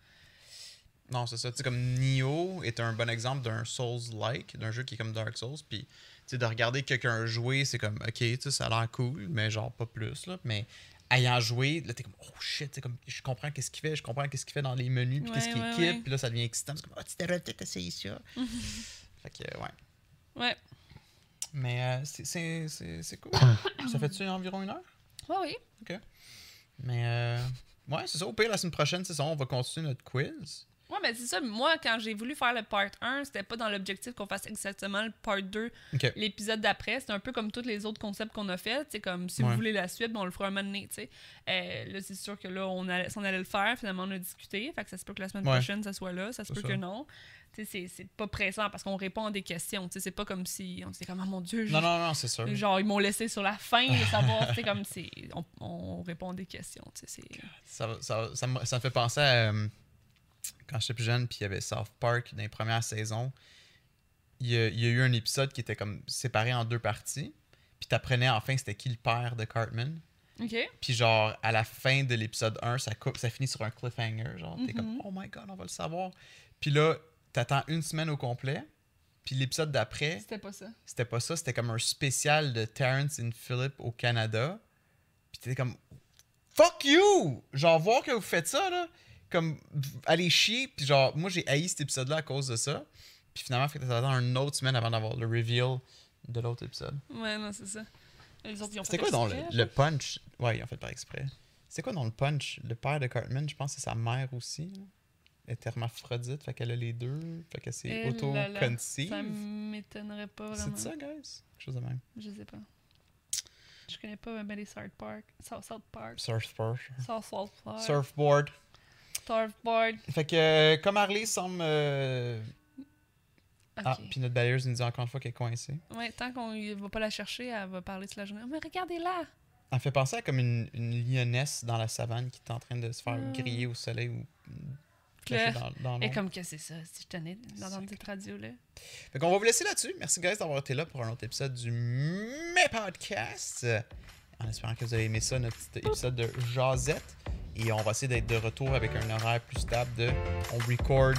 Non, c'est ça. Tu comme Nioh est un bon exemple d'un Souls-like, d'un jeu qui est comme Dark Souls. Puis, sais, de regarder quelqu'un jouer, c'est comme, ok, tu sais, ça a l'air cool, mais genre pas plus, là. Mais ayant joué, là, t'es comme, oh shit, comme, je comprends qu'est-ce qu'il fait, je comprends qu'est-ce qu'il fait dans les menus, puis Ouais, qu'est-ce qu'il ouais, équipe, ouais. puis là, ça devient excitant. C'est comme, oh, tu devrais peut-être essayer ça. *laughs* fait que, ouais. ouais. Mais euh, c'est- c'est c'est- c'est cool. *coughs* ça fait-tu environ une heure? Ouais, oui. Mais, euh, ouais, c'est ça. Au pire, la semaine prochaine, c'est ça. On va continuer notre quiz. Ouais, mais c'est ça. Moi, quand j'ai voulu faire le part 1, c'était pas dans l'objectif qu'on fasse exactement le part 2 Ok. l'épisode d'après. C'est un peu comme tous les autres concepts qu'on a fait. C'est comme si Ouais. vous voulez la suite, ben, on le fera un moment donné. Euh, là, c'est sûr que là, on allait, si on allait le faire. Finalement, on a discuté. Fait que ça se peut que la semaine Ouais. prochaine, ça soit là. Ça se C'est peut ça. que non. C'est- c'est pas pressant parce qu'on répond à des questions. C'est pas comme si on disait comme, oh mon Dieu, Non, non, non, c'est sûr. genre, ils m'ont laissé sur la fin de *laughs* savoir. sais, comme c'est. On, on répond à des questions. C'est. Ça, ça, ça, me, ça me fait penser à euh, quand j'étais plus jeune, puis il y avait South Park dans les premières saisons. Il y, a, il y a eu un épisode qui était comme séparé en deux parties. Puis t'apprenais enfin c'était qui le père de Cartman. OK. Puis genre, à la fin de l'épisode 1, ça, coupe, ça finit sur un cliffhanger. Genre, t'es comme, Mhm. oh my god, on va le savoir. Puis là, t'attends une semaine au complet. Puis l'épisode d'après, C'était pas ça. c'était pas ça, c'était comme un spécial de Terrence and Philip au Canada. Puis t'étais comme Fuck you! Genre voir que vous faites ça là, comme allez chier, puis genre moi j'ai haï cet épisode là à cause de ça. Puis finalement fait que t'attends une autre semaine avant d'avoir le reveal de l'autre épisode. Ouais, non, c'est ça. C'était quoi dans le, punch? Ouais, ils ont fait par exprès. C'était quoi dans le punch? Le père de Cartman, je pense que c'est sa mère aussi. là. Elle est hermaphrodite, fait qu'elle a les deux, fait que c'est Eh auto-conceive. Ça m'étonnerait pas C'est vraiment. ça, guys? Quelque chose de même. Je sais pas. Je connais pas même les South Park. South, South Park. Surfboard. South South Park. Surfboard. Surfboard. Fait que, euh, comme Harley semble. euh, Ok. Ah, puis notre balayeuse nous dit encore une fois qu'elle est coincée. Ouais, tant qu'on y va pas la chercher, elle va parler toute la journée. Oh, mais regardez-la! Elle fait penser à comme une, une lionesse dans la savane qui est en train de se faire Ah. griller au soleil ou dans, dans Et comme que c'est ça, si je tenais d'entendre cette radio-là. Fait qu'on va vous laisser là-dessus. Merci, guys, d'avoir été là pour un autre épisode du Mes Podcast. En espérant que vous avez aimé ça, notre petit épisode de Jazette. Et on va essayer d'être de retour avec un horaire plus stable de on record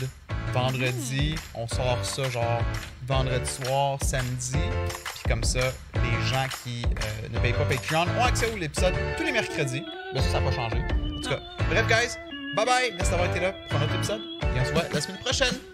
vendredi, on sort ça genre vendredi soir, samedi. Puis comme ça, les gens qui euh, ne payent pas Patreon ont accès à l'épisode tous les mercredis. Ben ça, ça n'a pas changé. En tout cas, bref, guys, bye bye. Merci d'avoir été là pour un autre épisode. Et on se voit la semaine prochaine.